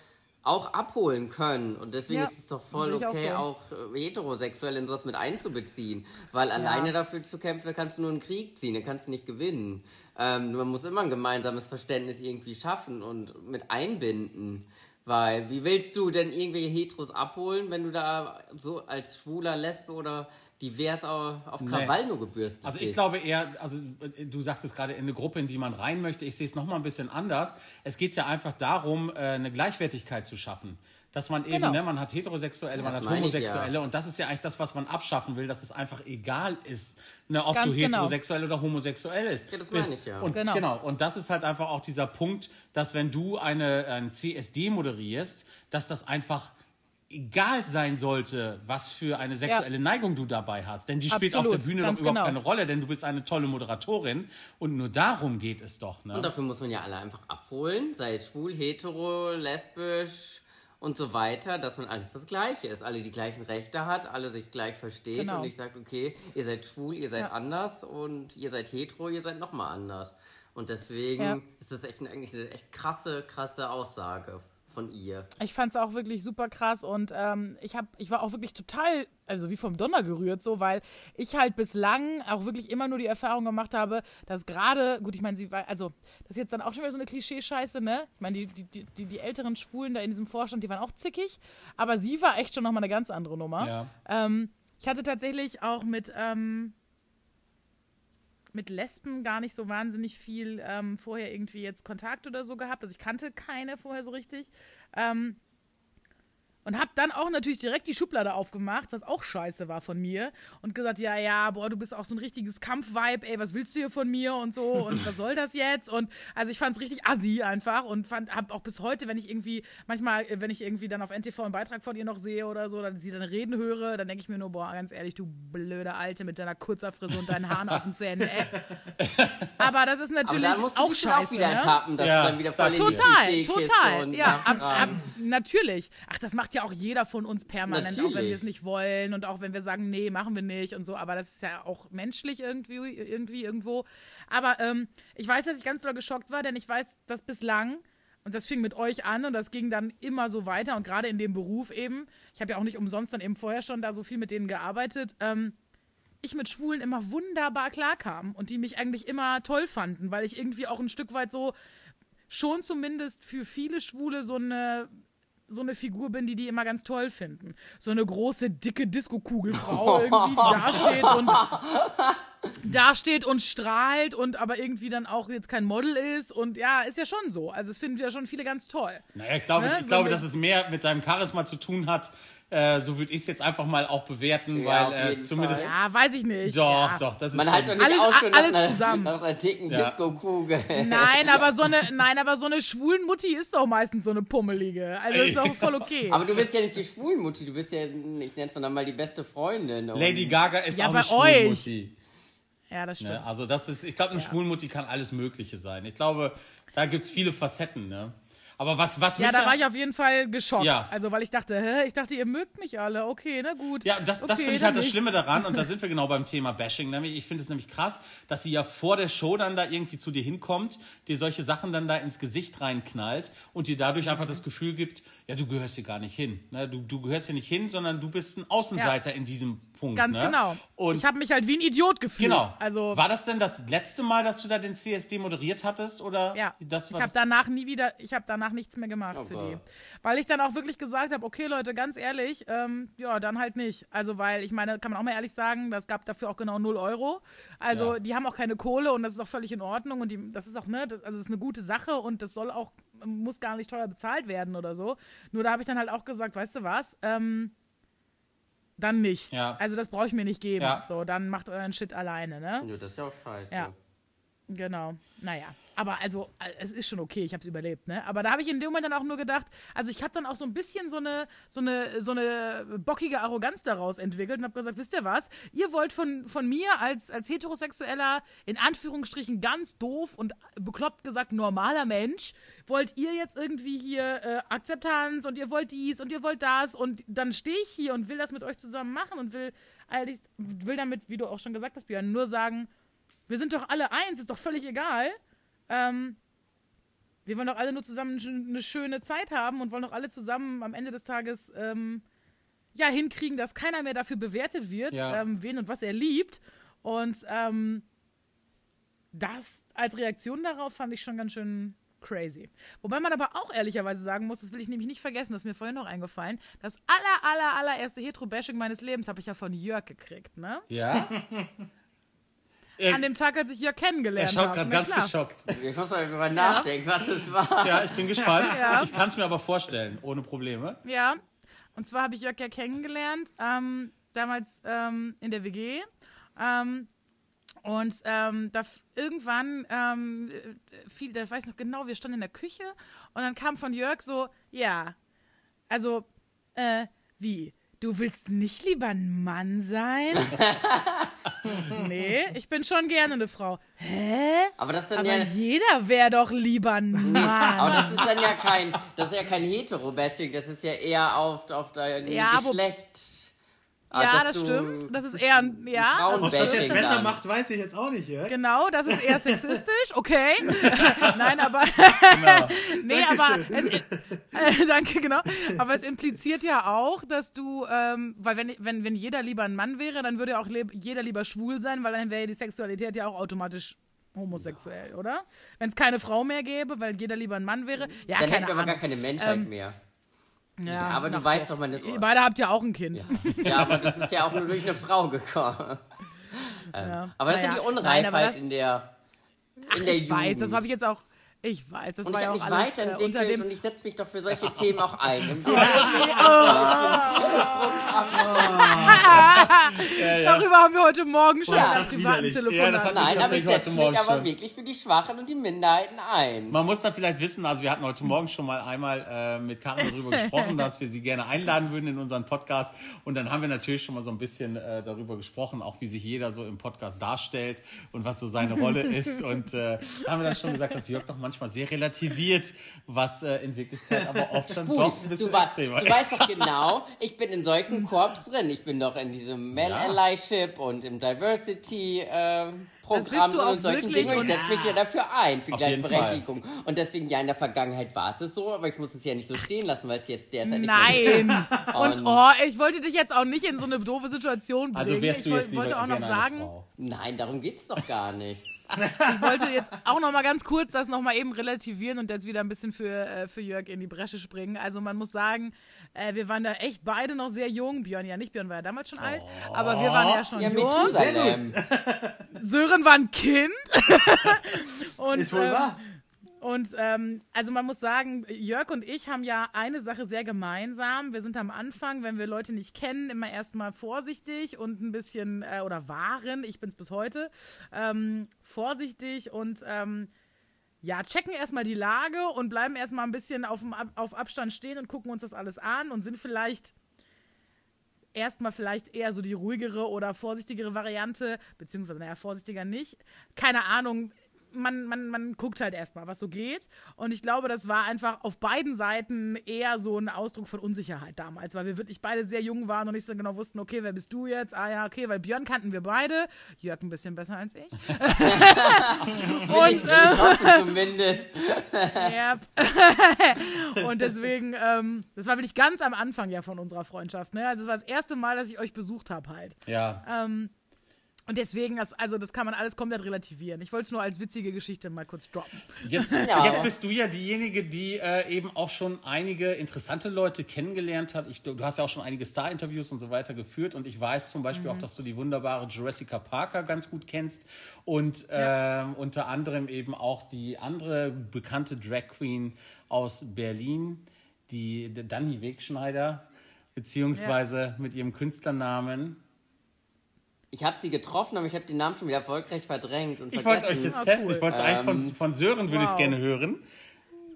auch abholen können. Und deswegen Ja, ist es doch voll ich auch okay, so. auch, äh, heterosexuell in sowas mit einzubeziehen. Weil alleine dafür zu kämpfen, da kannst du nur einen Krieg ziehen, da kannst du nicht gewinnen. Ähm, man muss immer ein gemeinsames Verständnis irgendwie schaffen und mit einbinden. Weil, wie willst du denn irgendwelche Heteros abholen, wenn du da so als schwuler Lesbe oder divers auf auf Krawall nur gebürstet Also ich glaube eher, also du sagtest gerade in eine Gruppe, in die man rein möchte. Ich sehe es nochmal ein bisschen anders. Es geht ja einfach darum, äh, eine Gleichwertigkeit zu schaffen. Dass man eben, Genau. ne, man hat Heterosexuelle, man hat das meine ich, Homosexuelle und das ist ja eigentlich das, was man abschaffen will, dass es einfach egal ist, ne, ob Ganz du genau. heterosexuell oder homosexuell ist. Ja, das meine ich, ja. Und Genau. genau. Und das ist halt einfach auch dieser Punkt, dass wenn du eine, ein CSD moderierst, dass das einfach egal sein sollte, was für eine sexuelle Neigung du dabei hast. Denn die spielt auf Absolut, der Bühne doch überhaupt genau. keine Rolle, denn du bist eine tolle Moderatorin und nur darum geht es doch. Ne? Und dafür muss man ja alle einfach abholen, sei es schwul, hetero, lesbisch und so weiter, dass man alles das Gleiche ist, alle die gleichen Rechte hat, alle sich gleich versteht Genau. und nicht sagt, okay, ihr seid schwul, ihr seid Ja. anders und ihr seid hetero, ihr seid nochmal anders. Und deswegen Ja. ist das echt eine, eigentlich eine echt krasse, krasse Aussage von ihr. Ich fand es auch wirklich super krass und ähm, ich hab, ich war auch wirklich total, also wie vom Donner gerührt so, weil ich halt bislang auch wirklich immer nur die Erfahrung gemacht habe, dass gerade, gut, ich meine, sie war, also das ist jetzt dann auch schon wieder so eine Klischee-Scheiße, ne? Ich meine, die, die, die, die, älteren Schwulen da in diesem Vorstand, die waren auch zickig, aber sie war echt schon nochmal eine ganz andere Nummer. Ja. Ähm, ich hatte tatsächlich auch mit, ähm, mit Lesben gar nicht so wahnsinnig viel ähm, vorher irgendwie jetzt Kontakt oder so gehabt. Also ich kannte keine vorher so richtig. Ähm, und hab dann auch natürlich direkt die Schublade aufgemacht, was auch scheiße war von mir. Und gesagt, ja, ja, boah, du bist auch so ein richtiges Kampfvibe, ey, was willst du hier von mir und so und was soll das jetzt? Und also ich fand's richtig assi einfach und fand, hab auch bis heute, wenn ich irgendwie, manchmal, wenn ich irgendwie dann auf NTV einen Beitrag von ihr noch sehe oder so, dann sie dann reden höre, dann denke ich mir nur, boah, ganz ehrlich, du blöde Alte mit deiner kurzer Frisur und deinen Haaren auf den Zähnen, ey. (laughs) Aber das ist natürlich Aber da musst du auch scheiße. auch wieder ne? ertappen, dass Ja. du dann wieder voll Total, total. Ja, ab, ab, natürlich. Ach, das macht ja auch jeder von uns permanent, auch wenn Natürlich. wir es nicht wollen und auch wenn wir sagen, nee, machen wir nicht und so. Aber das ist ja auch menschlich irgendwie, irgendwie irgendwo. Aber ähm, ich weiß, dass ich ganz doll geschockt war, denn ich weiß, dass bislang und das fing mit euch an und das ging dann immer so weiter und gerade in dem Beruf eben. Ich habe ja auch nicht umsonst dann eben vorher schon da so viel mit denen gearbeitet. Ähm, ich mit Schwulen immer wunderbar klarkam und die mich eigentlich immer toll fanden, weil ich irgendwie auch ein Stück weit so schon zumindest für viele Schwule so eine so eine Figur bin, die die immer ganz toll finden. So eine große, dicke Disco-Kugelfrau (laughs) irgendwie, die da steht und da steht und strahlt und aber irgendwie dann auch jetzt kein Model ist und ja, ist ja schon so. Also es finden ja schon viele ganz toll. Naja, ich glaube, Ne, ich so glaube mit- dass es mehr mit deinem Charisma zu tun hat. Äh, so würde ich es jetzt einfach mal auch bewerten, Ja, auf weil äh, zumindest. Fall. Ja, weiß ich nicht. Doch, ja. doch, das ist Man schon, halt doch nicht Alles- ausschauen alles nach, einer, zusammen. nach einer dicken Ja. Disco-Kugel. Nein, aber so eine, (laughs) nein, aber so eine schwulen Mutti ist doch meistens so eine pummelige. Also ist doch voll okay. Aber du bist ja nicht die Schwulmutti, du bist ja, ich nenne es dann mal die beste Freundin. Und Lady Gaga ist Ja, auch eine euch. Schwulmutti. ja, das stimmt. Ne? Also das ist, ich glaube, eine Schwulmutti kann alles Mögliche sein. Ich glaube, da gibt es viele Facetten. Ne? Aber was, was Ja, da war ich auf jeden Fall geschockt. Ja. Also, weil ich dachte, hä, ich dachte, ihr mögt mich alle. Okay, na gut. Ja, das, das okay, finde ich halt das. Schlimme daran und da (laughs) sind wir genau beim Thema Bashing. Nämlich, ich finde es nämlich krass, dass sie ja vor der Show dann da irgendwie zu dir hinkommt, dir solche Sachen dann da ins Gesicht reinknallt und dir dadurch einfach das Gefühl gibt, ja, du gehörst hier gar nicht hin. Ne? Du, du gehörst hier nicht hin, sondern du bist ein Außenseiter in diesem Punkt. Ganz ne? genau. Und ich habe mich halt wie ein Idiot gefühlt. Genau. Also, war das denn das letzte Mal, dass du da den CSD moderiert hattest oder? ja, das ich war habe das? danach nie wieder, ich habe danach nichts mehr gemacht Oh für die. Weil ich dann auch wirklich gesagt habe, okay Leute, ganz ehrlich, ähm, ja, dann halt nicht. Also, weil ich meine, kann man auch mal ehrlich sagen, das gab dafür auch genau 0 Euro. Also, Ja. die haben auch keine Kohle und das ist auch völlig in Ordnung und die, das ist auch, ne, das, also, das ist eine gute Sache und das soll auch, muss gar nicht teuer bezahlt werden oder so. Nur da habe ich dann halt auch gesagt, weißt du was, ähm, dann nicht. Ja. Also, das brauche ich mir nicht geben. Ja. So, dann macht euren Shit alleine, ne? Ja, das ist ja auch scheiße. Ja. Genau. Naja. Aber also, äh, es ist schon okay, ich habe es überlebt, ne? Aber da habe ich in dem Moment dann auch nur gedacht, also ich habe dann auch so ein bisschen so eine, so eine, so eine bockige Arroganz daraus entwickelt und habe gesagt, wisst ihr was? Ihr wollt von, von mir als, als heterosexueller, in Anführungsstrichen ganz doof und bekloppt gesagt normaler Mensch, wollt ihr jetzt irgendwie hier äh, Akzeptanz und ihr wollt dies und ihr wollt das und dann stehe ich hier und will das mit euch zusammen machen und will will damit, wie du auch schon gesagt hast, Björn, nur sagen, wir sind doch alle eins, ist doch völlig egal. Ähm, wir wollen doch alle nur zusammen eine schöne Zeit haben und wollen doch alle zusammen am Ende des Tages ähm, ja hinkriegen, dass keiner mehr dafür bewertet wird, Ja. ähm, wen und was er liebt. Und ähm, das als Reaktion darauf fand ich schon ganz schön crazy. Wobei man aber auch ehrlicherweise sagen muss, das will ich nämlich nicht vergessen, das ist mir vorhin noch eingefallen, das aller, aller, allererste Hetero-Bashing meines Lebens habe ich ja von Jörg gekriegt, ne? Ja? (laughs) An dem Tag, als ich Jörg Er kennengelernt schaut habe. gerade Na ganz klar. geschockt. Ich muss mal drüber nachdenken, was es war. Ja, ich bin gespannt. Ja. Ich kann es mir aber vorstellen, ohne Probleme. Ja, und zwar habe ich Jörg ja kennengelernt, ähm, damals ähm, in der WG. Ähm, und ähm, da irgendwann ähm, äh, fiel, da weiß ich noch genau, wir standen in der Küche und dann kam von Jörg so, ja, also, äh, wie? Du willst nicht lieber ein Mann sein? (laughs) (laughs) nee, ich bin schon gerne eine Frau. Hä? Aber das ist dann Aber ja. jeder wäre doch lieber ein Mann. Aber das ist dann ja kein, das ist ja kein Hetero-Bashing, das ist ja eher auf, auf dein Ja, Geschlecht. Ah, ja, das stimmt. Das ist eher ein, ja, Ob das jetzt besser dann. macht, weiß ich jetzt auch nicht, Jörg. Genau, das ist eher sexistisch, okay. (laughs) Nein, aber (laughs) Genau. nee, aber es, äh, (laughs) danke, genau. Aber es impliziert ja auch, dass du, ähm, weil wenn, wenn, wenn jeder lieber ein Mann wäre, dann würde ja auch jeder lieber schwul sein, weil dann wäre ja die Sexualität ja auch automatisch homosexuell, oder? Wenn es keine Frau mehr gäbe, weil jeder lieber ein Mann wäre. Ja, dann keine hätten wir aber Ahnung. gar keine Menschheit Ähm, mehr. Ja, aber du weißt doch, man ist. Ihr beide habt ja auch ein Kind. Ja. ja, aber das ist ja auch nur durch eine Frau gekommen. Ähm, Ja. Aber das ist ja die nein, Unreifheit aber das- in der, in Ach, der ich Jugend. weiß, das habe ich jetzt auch. Ich weiß, das und war ich ja habe auch mich alles äh, weiterentwickelt unter dem. und ich setze mich doch für solche Themen auch ein. Im (laughs) Darüber haben wir heute Morgen schon das privaten. Telefonat. Ja, Nein, aber ich setze mich aber schon. wirklich für die Schwachen und die Minderheiten ein. Man muss da vielleicht wissen, also wir hatten heute Morgen schon mal einmal äh, mit Karin darüber (laughs) gesprochen, dass wir sie gerne einladen würden in unseren Podcast. Und dann haben wir natürlich schon mal so ein bisschen äh, darüber gesprochen, auch wie sich jeder so im Podcast darstellt und was so seine Rolle (laughs) ist. Und äh, haben wir dann schon gesagt, dass Jörg doch manchmal sehr relativiert, was äh, in Wirklichkeit aber oft dann doch ein bisschen du, wa- extremer du ist. weißt doch (laughs) genau, ich bin in solchen Korps drin. Ich bin doch in diesem Male Ja. Allyship und im Diversity äh, Das Programm und solchen Dingen. Ich setze mich ja dafür ein, für Gleichberechtigung. Und deswegen, ja, in der Vergangenheit war es es so, aber ich muss es ja nicht so stehen lassen, weil es jetzt nicht mehr Nein. (laughs) Und Und- oh, ich wollte dich jetzt auch nicht in so eine doofe Situation bringen. Also wärst ich du woll- jetzt wollte auch noch sagen, Frau. Nein, darum geht's doch gar nicht. Ich wollte jetzt auch noch mal ganz kurz das noch mal eben relativieren und jetzt wieder ein bisschen für, äh, für Jörg in die Bresche springen. Also man muss sagen, äh, wir waren da echt beide noch sehr jung. Björn ja nicht, Björn war ja damals schon alt, aber wir waren ja schon Ja, jung. Methusalem. Sören war ein Kind. (laughs) und, Ist wohl ähm, wahr. Und ähm, also man muss sagen, Jörg und ich haben ja eine Sache sehr gemeinsam. Wir sind am Anfang, wenn wir Leute nicht kennen, immer erstmal vorsichtig und ein bisschen, äh, oder waren, ich bin es bis heute, ähm, vorsichtig und ähm, ja, checken erstmal die Lage und bleiben erstmal ein bisschen auf, auf Abstand stehen und gucken uns das alles an und sind vielleicht erstmal vielleicht eher so die ruhigere oder vorsichtigere Variante, beziehungsweise, naja, vorsichtiger nicht. Keine Ahnung. Man, man, man guckt halt erstmal, was so geht. Und ich glaube, das war einfach auf beiden Seiten eher so ein Ausdruck von Unsicherheit damals, weil wir wirklich beide sehr jung waren und nicht so genau wussten, okay, wer bist du jetzt? Ah ja, okay, weil Björn kannten wir beide. Jörg ein bisschen besser als ich. (laughs) und, Ich äh, hoffe zumindest. (laughs) Und deswegen, ähm, das war wirklich ganz am Anfang ja von unserer Freundschaft. Ne? Also das war das erste Mal, dass ich euch besucht habe halt. Ja, Ähm, und deswegen, das, also das kann man alles komplett relativieren. Ich wollte es nur als witzige Geschichte mal kurz droppen. Jetzt, (laughs) Ja. jetzt bist du ja diejenige, die äh, eben auch schon einige interessante Leute kennengelernt hat. Ich, du hast ja auch schon einige Star-Interviews und so weiter geführt und ich weiß zum Beispiel Mhm. auch, dass du die wunderbare Jurassica Parker ganz gut kennst und ähm, unter anderem eben auch die andere bekannte Drag Queen aus Berlin, die die Dani Wegschneider, beziehungsweise mit ihrem Künstlernamen. Ich habe sie getroffen, aber ich habe den Namen schon wieder erfolgreich verdrängt und Ich wollte vergessen. euch jetzt Ah, testen, cool. ich wollte es eigentlich von, von Sören, würde ich es Wow. gerne hören.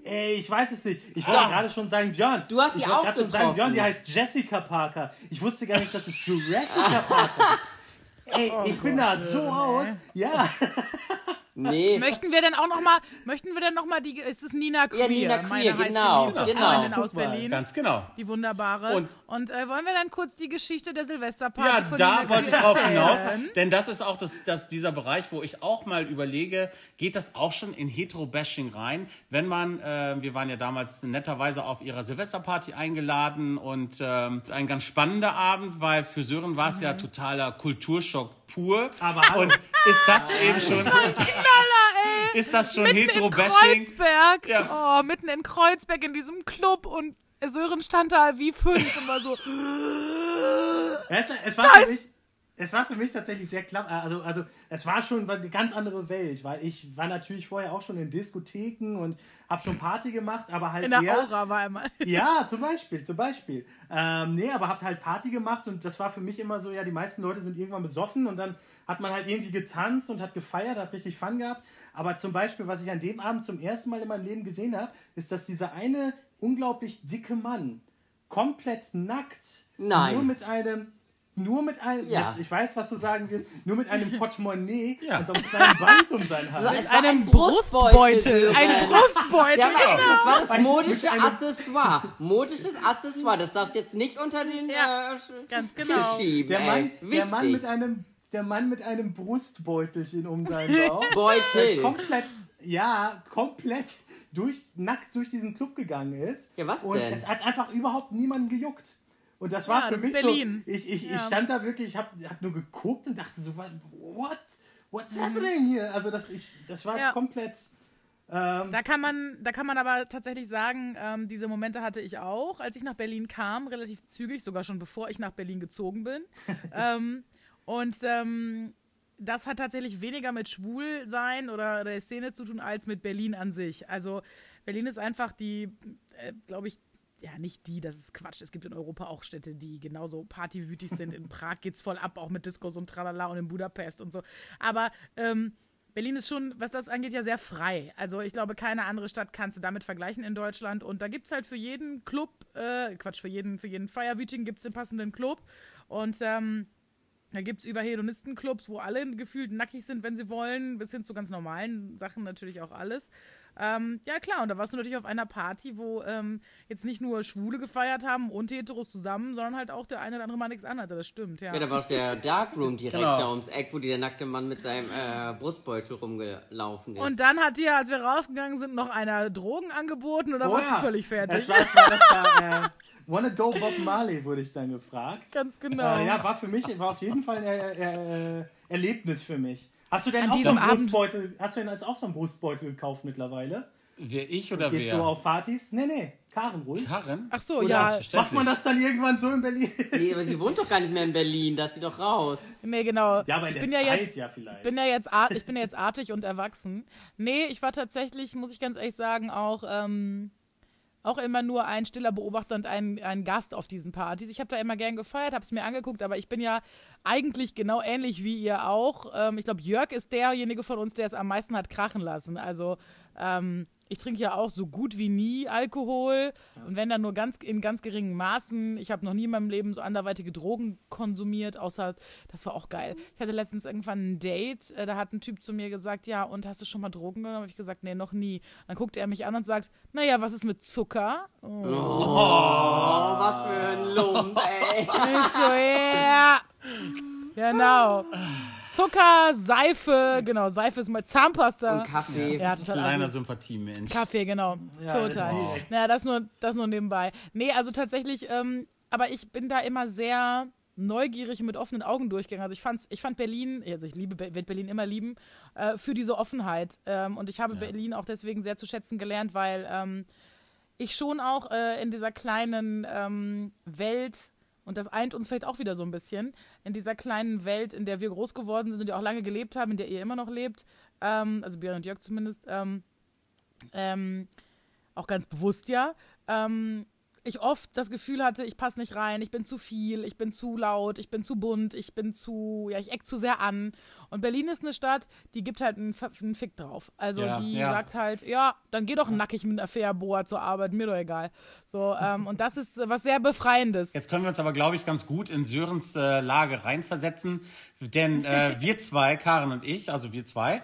Ey, ich weiß es nicht. Ich wollte gerade schon sagen, Björn. Du hast ich sie wollte auch gerade schon sagen, getroffen. Björn, die heißt Jessica Parker. Ich wusste gar nicht, dass es Jurassica Parker (laughs) ist. Ey, Oh ich bin da so raus. Ja. (laughs) Nee, Möchten wir denn auch noch mal, möchten wir denn noch mal die, ist es Nina Queer? Ja, Nina Queer, meine genau, genau. Freundin aus. Berlin. Ganz genau. Die wunderbare. Und- Und, äh, wollen wir dann kurz die Geschichte der Silvesterparty Ja, von da Nina wollte ich drauf hinaus, denn das ist auch das, das, dieser Bereich, wo ich auch mal überlege, geht das auch schon in Hetero-Bashing rein? Wenn man, äh, wir waren ja damals netterweise auf ihrer Silvesterparty eingeladen und ähm, ein ganz spannender Abend, weil für Sören war es ja totaler Kulturschock pur. Aber hallo. und ist das eben schon, ist das schon Hetero-Bashing? Kreuzberg. Ja. Oh, mitten in Kreuzberg in diesem Club und Sören stand da wie fünf war so, Es, es, war für mich, es war für mich tatsächlich sehr klar. Also, also es war schon eine ganz andere Welt, weil ich war natürlich vorher auch schon in Diskotheken und habe schon Party gemacht, aber halt in der eher, Aura war einmal. Ja, zum Beispiel, zum Beispiel. Ähm, nee, aber habt halt Party gemacht und das war für mich immer so, ja, die meisten Leute sind irgendwann besoffen und dann hat man halt irgendwie getanzt und hat gefeiert, hat richtig Fun gehabt. Aber zum Beispiel, was ich an dem Abend zum ersten Mal in meinem Leben gesehen habe, ist, dass dieser eine unglaublich dicke Mann komplett nackt, Nein. nur mit einem nur mit einem, Ja. jetzt, ich weiß, was du sagen wirst, nur mit einem Portemonnaie (laughs) Ja. und so einem kleinen Band um seinen Hals. So, es war einem ein Brustbeutel. Ein Sören. Brustbeutel. Ja, genau. das war das Ein- modische mit Accessoire. Modisches Accessoire. Das darfst du jetzt nicht unter den Ja, äh, ganz Tisch genau. schieben. der, ey. Mann, der. Mann mit einem der Mann mit einem Brustbeutelchen um seinen (laughs) Bauch. Beutel. komplett, ja, komplett durch, nackt durch diesen Club gegangen ist. Ja, was und denn? es hat einfach überhaupt niemanden gejuckt. Und das war Ja, für das mich Berlin. so, ich, ich, ich Ja. stand da wirklich, ich habe hab nur geguckt und dachte so, what, what? what's happening hier? Also das, ich, das war Mhm. Ja. komplett, ähm, Da kann man, da kann man aber tatsächlich sagen, ähm, diese Momente hatte ich auch, als ich nach Berlin kam, relativ zügig, sogar schon bevor ich nach Berlin gezogen bin. (laughs) ähm, und ähm, das hat tatsächlich weniger mit Schwulsein oder der Szene zu tun, als mit Berlin an sich. Also Berlin ist einfach die, äh, glaube ich, ja, nicht die, das ist Quatsch. Es gibt in Europa auch Städte, die genauso partywütig sind. In Prag geht's voll ab, auch mit Diskos und Tralala und in Budapest und so. Aber ähm, Berlin ist schon, was das angeht, ja sehr frei. Also ich glaube, keine andere Stadt kannst du damit vergleichen in Deutschland. Und da gibt es halt für jeden Club, äh, Quatsch, für jeden, für jeden Feierwütigen gibt es den passenden Club. Und ähm, da gibt es über Hedonistenclubs, wo alle gefühlt nackig sind, wenn sie wollen, bis hin zu ganz normalen Sachen natürlich auch alles. Ähm, ja, klar, und da warst du natürlich auf einer Party, wo ähm, jetzt nicht nur Schwule gefeiert haben und Heteros zusammen, sondern halt auch der eine oder andere mal nichts anhatte. Das stimmt, ja. Ja, da war auch der Darkroom direkt Genau. da ums Eck, wo dieser nackte Mann mit seinem äh, Brustbeutel rumgelaufen ist. Und dann hat dir, als wir rausgegangen sind, noch einer Drogen angeboten oder warst du völlig fertig? Das war, das war, das war äh, (laughs) Wanna Go Bob Marley, wurde ich dann gefragt. Ganz genau. Äh, ja, war für mich, war auf jeden Fall ein äh, äh, Erlebnis für mich. Hast du denn An auch so einen Abend- Brustbeutel, hast du denn als auch so einen Brustbeutel gekauft mittlerweile? Wer ich oder Gehst wer? du auf Partys? Nee, nee, Karen ruhig. Karren? Ach so, Oder ja. macht man das dann irgendwann so in Berlin? nee, aber sie wohnt doch gar nicht mehr in Berlin, da ist sie doch raus. Nee, genau. Ja, aber in ich der bin Zeit ja jetzt, ja vielleicht. bin ja jetzt ar- ich bin ja jetzt artig und erwachsen. Nee, ich war tatsächlich, muss ich ganz ehrlich sagen, auch, ähm, auch immer nur ein stiller Beobachter und ein, ein Gast auf diesen Partys. Ich habe da immer gern gefeiert, habe es mir angeguckt, aber ich bin ja eigentlich genau ähnlich wie ihr auch. Ähm, ich glaube, Jörg ist derjenige von uns, der es am meisten hat krachen lassen. Also ähm, ich trinke ja auch so gut wie nie Alkohol und wenn dann nur ganz in ganz geringen Maßen. Ich habe noch nie in meinem Leben so anderweitige Drogen konsumiert, außer das war auch geil. Ich hatte letztens irgendwann ein Date, äh, da hat ein Typ zu mir gesagt, ja, und hast du schon mal Drogen genommen? Habe ich gesagt, nee, noch nie. Dann guckte er mich an und sagt, naja, was ist mit Zucker? Oh. Oh, was für ein Lump, (laughs) ey. Ich so, ja. Genau. Zucker, Seife, genau, Seife ist mal Zahnpasta. Und Kaffee. Ja, total. Kleiner assi. Sympathiemensch. Kaffee, genau. Ja, Total. direkt. Naja, das nur, das nur nebenbei. Nee, also tatsächlich, ähm, aber ich bin da immer sehr neugierig und mit offenen Augen durchgegangen. Also ich fand's, ich fand Berlin, also ich liebe, werde Berlin immer lieben, äh, für diese Offenheit. Ähm, und ich habe Berlin auch deswegen sehr zu schätzen gelernt, weil ähm, ich schon auch äh, in dieser kleinen ähm, Welt, und das eint uns vielleicht auch wieder so ein bisschen, in dieser kleinen Welt, in der wir groß geworden sind und die auch lange gelebt haben, in der ihr immer noch lebt, ähm, also Björn und Jörg zumindest, ähm, ähm, auch ganz bewusst ja, ähm, ich oft das Gefühl hatte, ich passe nicht rein, ich bin zu viel, ich bin zu laut, ich bin zu bunt, ich bin zu, ja, ich eck zu sehr an. Und Berlin ist eine Stadt, die gibt halt einen, einen Fick drauf. Also Ja, die ja. sagt halt, ja, dann geh doch nackig mit einer Fährboa zur Arbeit, mir doch egal. So, ähm, und das ist was sehr Befreiendes. Jetzt können wir uns aber, glaube ich, ganz gut in Sörens äh, Lage reinversetzen. Denn äh, (laughs) wir zwei, Karen und ich, also wir zwei,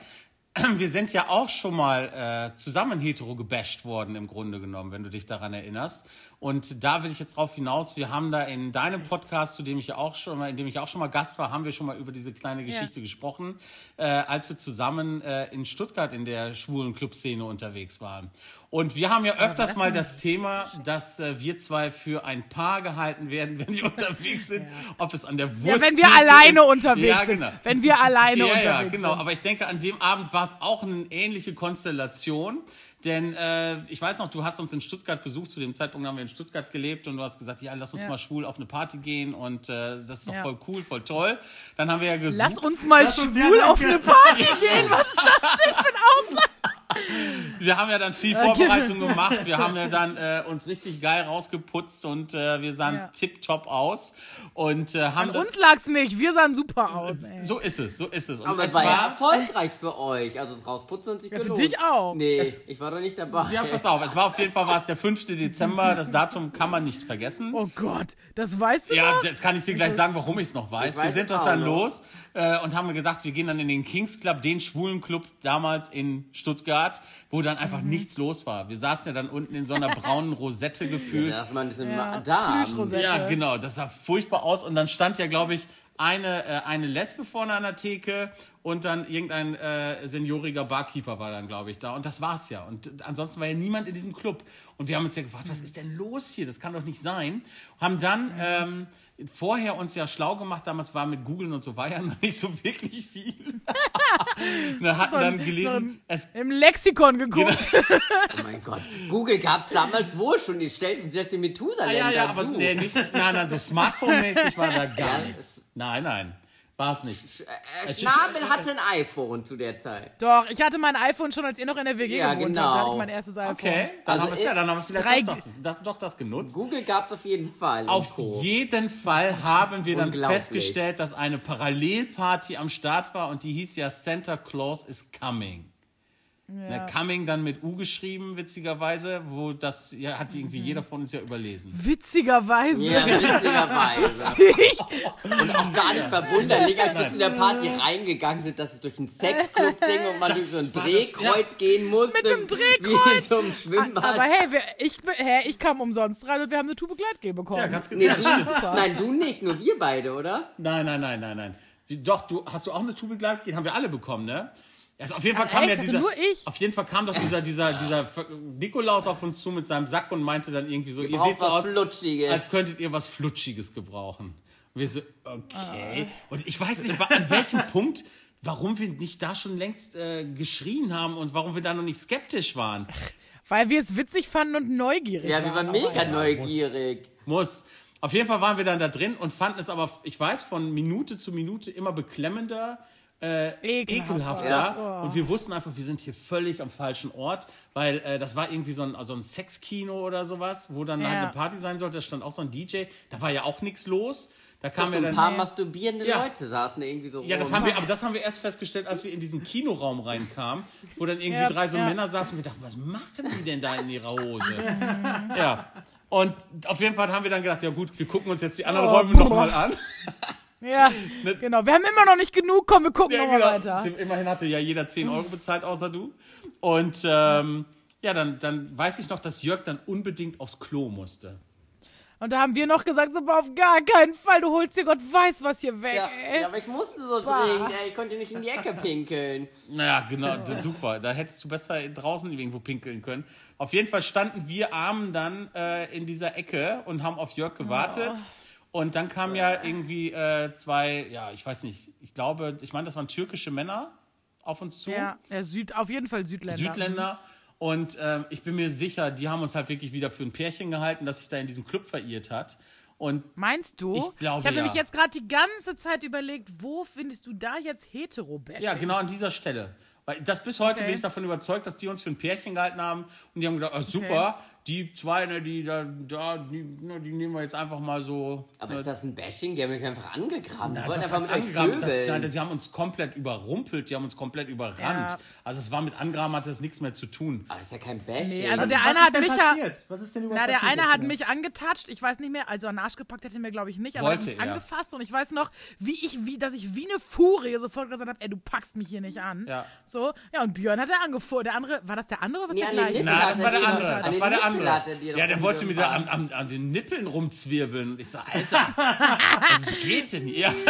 (clears throat) wir sind ja auch schon mal äh, zusammen hetero gebasht worden, im Grunde genommen, wenn du dich daran erinnerst. Und da will ich jetzt drauf hinaus, wir haben da in deinem Podcast, zu dem ich ja auch schon mal, in dem ich auch schon mal Gast war, haben wir schon mal über diese kleine Geschichte gesprochen, äh, als wir zusammen äh, in Stuttgart in der schwulen Clubszene unterwegs waren. Und wir haben ja öfters mal das Thema, dass äh, wir zwei für ein Paar gehalten werden, (laughs) wenn wir unterwegs sind. Ob es an der Wurst Ja, wenn wir alleine unterwegs ja, sind. Genau. Wenn wir alleine (laughs) Ja, unterwegs ja, genau. sind. Aber ich denke, an dem Abend war es auch eine ähnliche Konstellation. Denn äh, ich weiß noch, du hast uns in Stuttgart besucht. Zu dem Zeitpunkt haben wir in Stuttgart gelebt und du hast gesagt, ja, lass uns Ja. mal schwul auf eine Party gehen und äh, das ist doch Ja. voll cool, voll toll. Dann haben wir ja gesucht. Lass uns mal Lass uns- schwul ja, auf eine Party gehen. Was ist das denn für ein Aussage? (laughs) Wir haben ja dann viel Vorbereitung gemacht. Wir haben ja dann äh, uns richtig geil rausgeputzt und äh, wir sahen Ja. tipptopp aus und äh, haben An uns lag's nicht. Wir sahen super aus. Ey. so ist es, so ist es. Und Aber es es war ja erfolgreich für euch. Also das Rausputzen hat sich Ja, für gelohnt. dich auch. Nee, ich war doch nicht dabei. ja, pass auf, es war auf jeden Fall war es der 5. Dezember. Das Datum kann man nicht vergessen. Oh Gott, das weißt du Ja, noch? das kann ich dir gleich sagen, warum ich es noch weiß. Ich weiß wir sind es doch dann noch. los äh, und haben gedacht, wir gehen dann in den Kings Club, den schwulen Club damals in Stuttgart, wo dann einfach Mhm. nichts los war. Wir saßen ja dann unten in so einer braunen Rosette (laughs) Ja, gefühlt. dass man diesen Ja, ja. Plüschrosette. Ja, genau, das sah furchtbar aus und dann stand ja, glaube ich, eine, äh, eine Lesbe vorne an der Theke und dann irgendein äh, senioriger Barkeeper war dann, glaube ich, da. Und das war's ja. Und ansonsten war ja niemand in diesem Club. Und wir haben uns ja gefragt, was ist denn los hier? Das kann doch nicht sein. Haben dann ähm, vorher uns ja schlau gemacht, damals war mit Googlen und so war ja (laughs) noch nicht so wirklich viel. (laughs) Wir hatten dann gelesen, es, Im Lexikon geguckt. (laughs) Oh mein Gott. Google gab's damals wohl schon. Die stellten sich jetzt die Methusalem Ah, ja, ja, aber nee, nicht, nein, nein, so Smartphone-mäßig war da gar Ja, nichts. Nein, nein. War es nicht. Äh, Schnabel hatte ein iPhone zu der Zeit. Doch, ich hatte mein iPhone schon, als ihr noch in der WG Ja, gewohnt genau. habt. Da hatte ich mein erstes iPhone. Okay, dann Also haben wir ja, dann haben wir vielleicht doch, das, das, doch das genutzt. Google gab es auf jeden Fall. Auf Co. jeden Fall haben wir dann festgestellt, dass eine Parallelparty am Start war und die hieß ja Santa Claus is Coming. Ne, coming dann mit U geschrieben, witzigerweise, wo das ja, hat irgendwie Mhm. jeder von uns ja überlesen. Witzigerweise. Ja, witzigerweise. (laughs) und auch gar nicht verwunderlich, als wir zu der Party reingegangen sind, dass es durch ein Sexclub ging und man Das durch so ein war das, Drehkreuz gehen musste. Mit einem Wie Drehkreuz. in so einem Schwimmbad. Aber hey, wir, ich, hä, ich kam umsonst rein und wir haben eine Tube Gleitgel bekommen. Ja, ganz genau. nee, Ja, du, nein, du nicht, nur wir beide, oder? Nein, nein, nein, nein, nein. Wie, doch, du hast du auch eine Tube Gleitgel? Haben wir alle bekommen, ne? Also auf jeden Fall Ah, kam echt? ja dieser, nur ich? auf jeden Fall kam doch dieser, dieser, dieser Nikolaus auf uns zu mit seinem Sack und meinte dann irgendwie so, ihr braucht seht so was aus, Flutschiges. als könntet ihr was Flutschiges gebrauchen. Und wir so, okay. Und ich weiß nicht, an welchem (laughs) Punkt, warum wir nicht da schon längst äh, geschrien haben und warum wir da noch nicht skeptisch waren. Weil wir es witzig fanden und neugierig Ja, wir waren mega einfach. neugierig. Muss. Auf jeden Fall waren wir dann da drin und fanden es aber, ich weiß, von Minute zu Minute immer beklemmender, äh, Ekelhafter. ekelhafter. Ja. Und wir wussten einfach, wir sind hier völlig am falschen Ort, weil äh, das war irgendwie so ein, also ein Sexkino oder sowas, wo dann Ja. halt eine Party sein sollte. Da stand auch so ein DJ. Da war ja auch nichts los. Da kam So ja ein dann. paar masturbierende Ja. Leute saßen irgendwie so Ja, das rum. haben wir, aber das haben wir erst festgestellt, als wir in diesen Kinoraum reinkamen, wo dann irgendwie Ja, drei so ja. Männer saßen und wir dachten, was machen die denn da in ihrer Hose? ja. Und auf jeden Fall haben wir dann gedacht, ja gut, wir gucken uns jetzt die anderen Oh, Räume nochmal an. Ja, genau. Wir haben immer noch nicht genug. Komm, wir gucken Ja, nochmal genau. weiter. Immerhin hatte ja jeder 10 Euro bezahlt, außer du. Und ähm, ja, dann, dann weiß ich noch, dass Jörg dann unbedingt aufs Klo musste. Und da haben wir noch gesagt, so, aber auf gar keinen Fall, du holst dir Gott weiß was hier weg, Ja, ey. ja, aber ich musste so Bah. dringend, ey. Ich konnte nicht in die Ecke pinkeln. Naja, genau, das, super. Da hättest du besser draußen irgendwo pinkeln können. Auf jeden Fall standen wir Armen dann äh, in dieser Ecke und haben auf Jörg gewartet. Und dann kamen ja irgendwie äh, zwei, ja, ich weiß nicht, ich glaube, ich meine, das waren türkische Männer auf uns zu. Ja, ja Süd, auf jeden Fall Südländer. Südländer. Und ähm, ich bin mir sicher, die haben uns halt wirklich wieder für ein Pärchen gehalten, das sich da in diesem Club verirrt hat. Und Meinst du? Ich glaube, Ich habe ja. nämlich jetzt gerade die ganze Zeit überlegt, wo findest du da jetzt hetero-Bashing? ja, genau an dieser Stelle. Weil das bis heute Okay. bin ich davon überzeugt, dass die uns für ein Pärchen gehalten haben und die haben gedacht, ah, super, die zwei, ne, die da, da die, ne, die nehmen wir jetzt einfach mal so. Aber ne, ist das ein Bashing? Die haben mich einfach angegraben. Die Ja, wollten das einfach mit angraben, das, nein, die haben uns komplett überrumpelt, die haben uns komplett überrannt. Ja. Also es war mit Angraben hatte es nichts mehr zu tun. Aber das ist ja kein Bashing. Nee, also Was, der was eine ist hat denn mich ja- passiert? Was ist denn überhaupt Na, der passiert eine hat genau? mich angetatscht, ich weiß nicht mehr, also an den Arsch gepackt hat er mir, glaube ich, nicht, aber Wollte hat mich er. angefasst und ich weiß noch, wie ich, wie, dass ich wie eine Furie sofort gesagt habe, ey, du packst mich hier nicht an. Ja. So, ja, und Björn hat er angefuhr, der andere, war das der andere oder was Nee, der Na, hat das war der andere. an Das war der Nippel andere. hat er dir Ja, der wollte mir da an, an, an den Nippeln rumzwirbeln. Und ich so, Alter, (laughs) was geht denn hier? (laughs)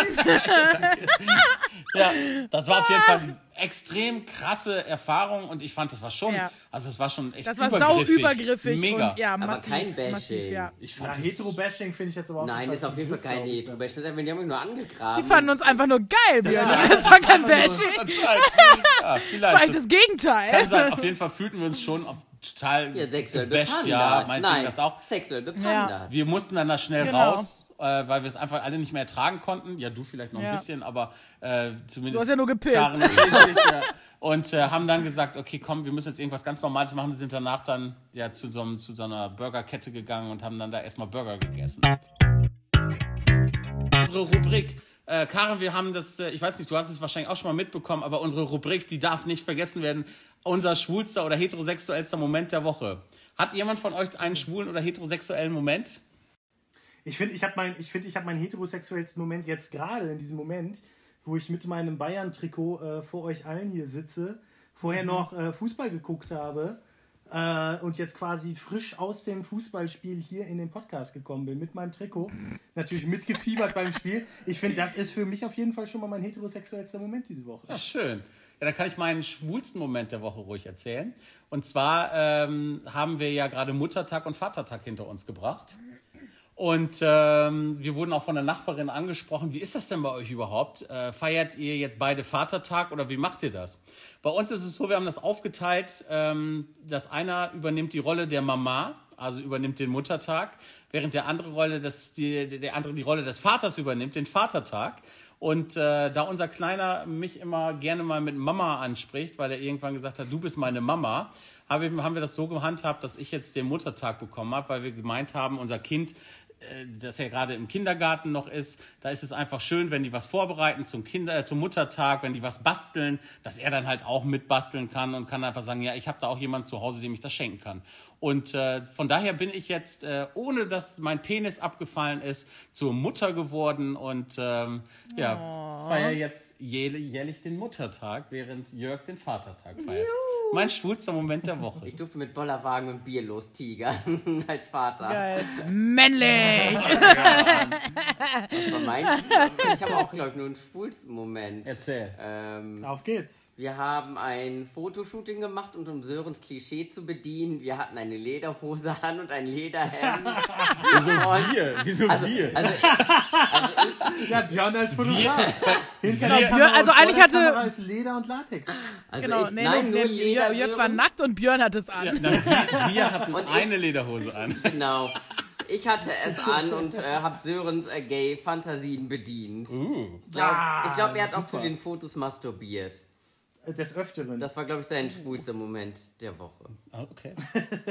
ja, das war auf jeden Fall eine extrem krasse Erfahrung und ich fand, das war schon, Ja. also es war schon echt Das war sau übergriffig. übergriffig Mega. und ja, Aber massiv, kein Bashing. massiv, ja. Ich Ja, fand das- Hetero-Bashing finde ich jetzt aber auch Nein, total ist auf jeden Fall kein. Hetero-Bashing. Die haben mich nur angegraben. Die fanden uns einfach nur geil, Björn. (laughs) ja- Das war kein nur- Bashing. Ja, Das war eigentlich das Gegenteil. kann sein. Auf jeden Fall fühlten wir uns schon auf total Ja, sexuell gebasht. Ja, meinetwegen Nein, das auch. sexuell bepandert. Wir mussten dann da schnell Genau. raus, äh, weil wir es einfach alle nicht mehr ertragen konnten. Ja, du vielleicht noch ein Ja. bisschen, aber äh, zumindest. Du hast ja nur gepisst. Und, ja. äh, haben dann gesagt, okay, komm, wir müssen jetzt irgendwas ganz Normales machen. Wir sind danach dann ja zu so, einem- zu so einer Burgerkette gegangen und haben dann da erstmal Burger gegessen. Unsere Rubrik. Äh, Karen, wir haben das, äh, ich weiß nicht, du hast es wahrscheinlich auch schon mal mitbekommen, aber unsere Rubrik, die darf nicht vergessen werden. Unser schwulster oder heterosexuellster Moment der Woche. Hat jemand von euch einen schwulen oder heterosexuellen Moment? Ich finde, ich habe mein, ich find, ich hab meinen heterosexuellsten Moment jetzt gerade in diesem Moment, wo ich mit meinem Bayern-Trikot äh, vor euch allen hier sitze, vorher noch äh, Fußball geguckt habe äh, und jetzt quasi frisch aus dem Fußballspiel hier in den Podcast gekommen bin mit meinem Trikot. Natürlich mitgefiebert beim Spiel. Ich finde, das ist für mich auf jeden Fall schon mal mein heterosexuellster Moment diese Woche. Ja, schön. Ja, dann kann ich meinen schwulsten Moment der Woche ruhig erzählen. Und zwar ähm, haben wir ja gerade Muttertag und Vatertag hinter uns gebracht. Und ähm, wir wurden auch von der Nachbarin angesprochen, wie ist das denn bei euch überhaupt? Äh, feiert ihr jetzt beide Vatertag oder wie macht ihr das? Bei uns ist es so, wir haben das aufgeteilt, ähm, dass einer übernimmt die Rolle der Mama, also übernimmt den Muttertag, während der andere Rolle des, die, der andere die Rolle des Vaters übernimmt, den Vatertag. Und äh, da unser Kleiner mich immer gerne mal mit Mama anspricht, weil er irgendwann gesagt hat, du bist meine Mama, haben wir das so gehandhabt, dass ich jetzt den Muttertag bekommen habe, weil wir gemeint haben, unser Kind äh, das ja gerade im Kindergarten noch ist, da ist es einfach schön, wenn die was vorbereiten zum Kinder, äh, zum Muttertag, wenn die was basteln, dass er dann halt auch mitbasteln kann und kann einfach sagen, ja, ich habe da auch jemanden zu Hause, dem ich das schenken kann. Und äh, von daher bin ich jetzt, äh, ohne dass mein Penis abgefallen ist, zur Mutter geworden und ähm, ja, oh. feiere jetzt jährlich, jährlich den Muttertag, während Jörg den Vatertag feiert. Juhu. Mein schwulster Moment der Woche. Ich durfte mit Bollerwagen und Bier lostigern (laughs) als Vater. Geil. Männlich! (laughs) das war mein Ich habe auch, glaube ich, nur einen schwulsten Moment. Erzähl. Ähm, Auf geht's. Wir haben ein Fotoshooting gemacht, um, um Sörens Klischee zu bedienen. Wir hatten eine Lederhose an und ein Lederhemd. Wieso wir? Wieso also, wir? Also, also ich, ja, Björn als Fotograf. Hinter der Kamera also eigentlich hatte Kamera ist Leder und Latex. Also genau, ich, nee, nein, nur Leder Jörg, Jörg war nackt und Björn hat es an. Ja, na, wir, wir hatten und eine ich, Lederhose an. (laughs) Genau. Ich hatte es an und äh, habe Sörens äh, Gay-Fantasien bedient. Uh. Ich glaube, ah, glaub, er hat super. auch zu den Fotos masturbiert. Des Öfteren. Das war, glaube ich, sein schwulster Moment der Woche. Oh, okay.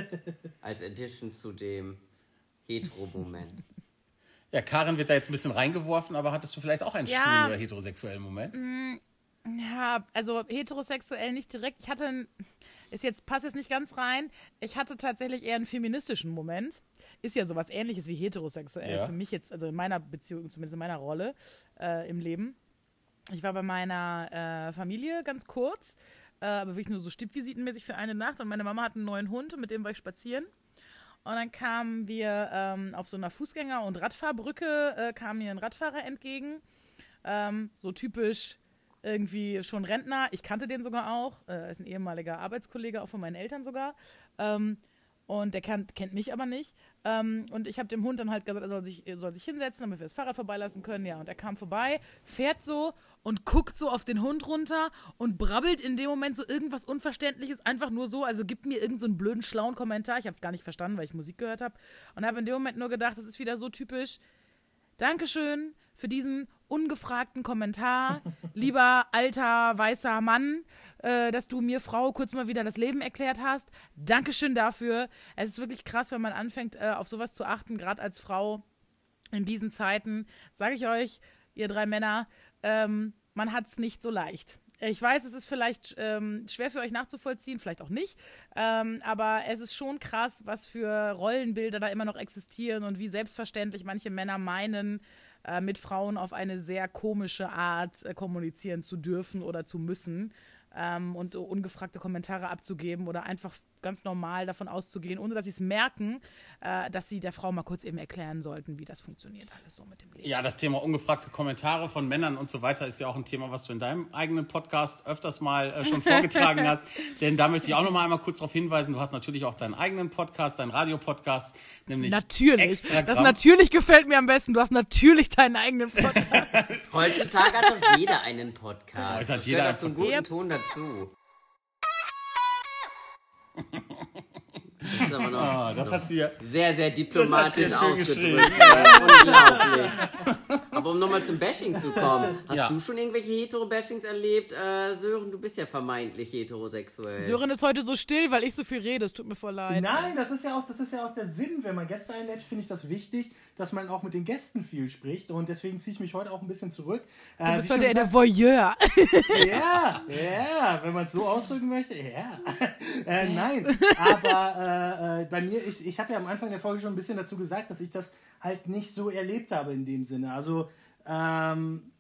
(laughs) Als Addition zu dem Hetero-Moment. Ja, Karin wird da jetzt ein bisschen reingeworfen, aber hattest du vielleicht auch einen ja, schwulen oder heterosexuellen Moment? Mm, ja, also heterosexuell nicht direkt. Ich hatte, ist jetzt, passt jetzt nicht ganz rein. Ich hatte tatsächlich eher einen feministischen Moment. Ist ja sowas ähnliches wie heterosexuell ja. für mich jetzt, also in meiner Beziehung, zumindest in meiner Rolle äh, im Leben. Ich war bei meiner äh, Familie ganz kurz, äh, aber wirklich nur so stippvisitenmäßig für eine Nacht und meine Mama hat einen neuen Hund und mit dem war ich spazieren. Und dann kamen wir ähm, auf so einer Fußgänger- und Radfahrbrücke, äh, kam mir ein Radfahrer entgegen. Ähm, so typisch irgendwie schon Rentner. Ich kannte den sogar auch. Er äh, ist ein ehemaliger Arbeitskollege, auch von meinen Eltern sogar. Ähm, und der kennt, kennt mich aber nicht. Ähm, und ich habe dem Hund dann halt gesagt, er soll sich, er soll sich hinsetzen, damit wir das Fahrrad vorbeilassen können. Ja, und er kam vorbei, fährt so und guckt so auf den Hund runter und brabbelt in dem Moment so irgendwas Unverständliches, einfach nur so, also gibt mir irgendeinen so blöden, schlauen Kommentar. Ich habe es gar nicht verstanden, weil ich Musik gehört habe. Und habe in dem Moment nur gedacht, das ist wieder so typisch. Dankeschön für diesen ungefragten Kommentar, (laughs) lieber alter weißer Mann, äh, dass du mir, Frau, kurz mal wieder das Leben erklärt hast. Dankeschön dafür. Es ist wirklich krass, wenn man anfängt, äh, auf sowas zu achten, gerade als Frau in diesen Zeiten. Sage ich euch, ihr drei Männer, ähm, man hat es nicht so leicht. Ich weiß, es ist vielleicht ähm, schwer für euch nachzuvollziehen, vielleicht auch nicht. Ähm, aber es ist schon krass, was für Rollenbilder da immer noch existieren und wie selbstverständlich manche Männer meinen, äh, mit Frauen auf eine sehr komische Art äh, kommunizieren zu dürfen oder zu müssen ähm, und ungefragte Kommentare abzugeben oder einfach ganz normal davon auszugehen, ohne dass sie es merken, äh, dass sie der Frau mal kurz eben erklären sollten, wie das funktioniert alles so mit dem Leben. Ja, das Thema ungefragte Kommentare von Männern und so weiter ist ja auch ein Thema, was du in deinem eigenen Podcast öfters mal äh, schon vorgetragen (laughs) hast. Denn da möchte ich auch noch mal einmal kurz darauf hinweisen, du hast natürlich auch deinen eigenen Podcast, deinen Radiopodcast, nämlich Natürlich. Extragramm. Das natürlich gefällt mir am besten. Du hast natürlich deinen eigenen Podcast. (laughs) Heutzutage hat doch jeder einen Podcast. Heute hat jeder einen Podcast. guten Ton dazu. Das ist aber noch, oh, das hat sie ja, sehr, sehr diplomatisch ausgedrückt. Unglaublich. Aber um nochmal zum Bashing zu kommen, hast ja. du schon irgendwelche Hetero-Bashings erlebt? Äh, Sören, du bist ja vermeintlich heterosexuell. Sören ist heute so still, weil ich so viel rede. Es tut mir voll leid. Nein, das ist ja auch, das ist ja auch der Sinn. Wenn man Gäste einlädt, finde ich das wichtig, dass man auch mit den Gästen viel spricht. Und deswegen ziehe ich mich heute auch ein bisschen zurück. Du äh, bist heute der Voyeur. (laughs) Ja, ja, wenn man es so ausdrücken möchte, ja. (laughs) Äh, nein, aber äh, äh, bei mir, ich, ich habe ja am Anfang der Folge schon ein bisschen dazu gesagt, dass ich das halt nicht so erlebt habe in dem Sinne. Also, ähm,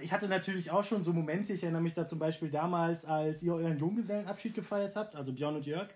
ich hatte natürlich auch schon so Momente, ich erinnere mich da zum Beispiel damals, als ihr euren Junggesellenabschied gefeiert habt, also Björn und Jörg,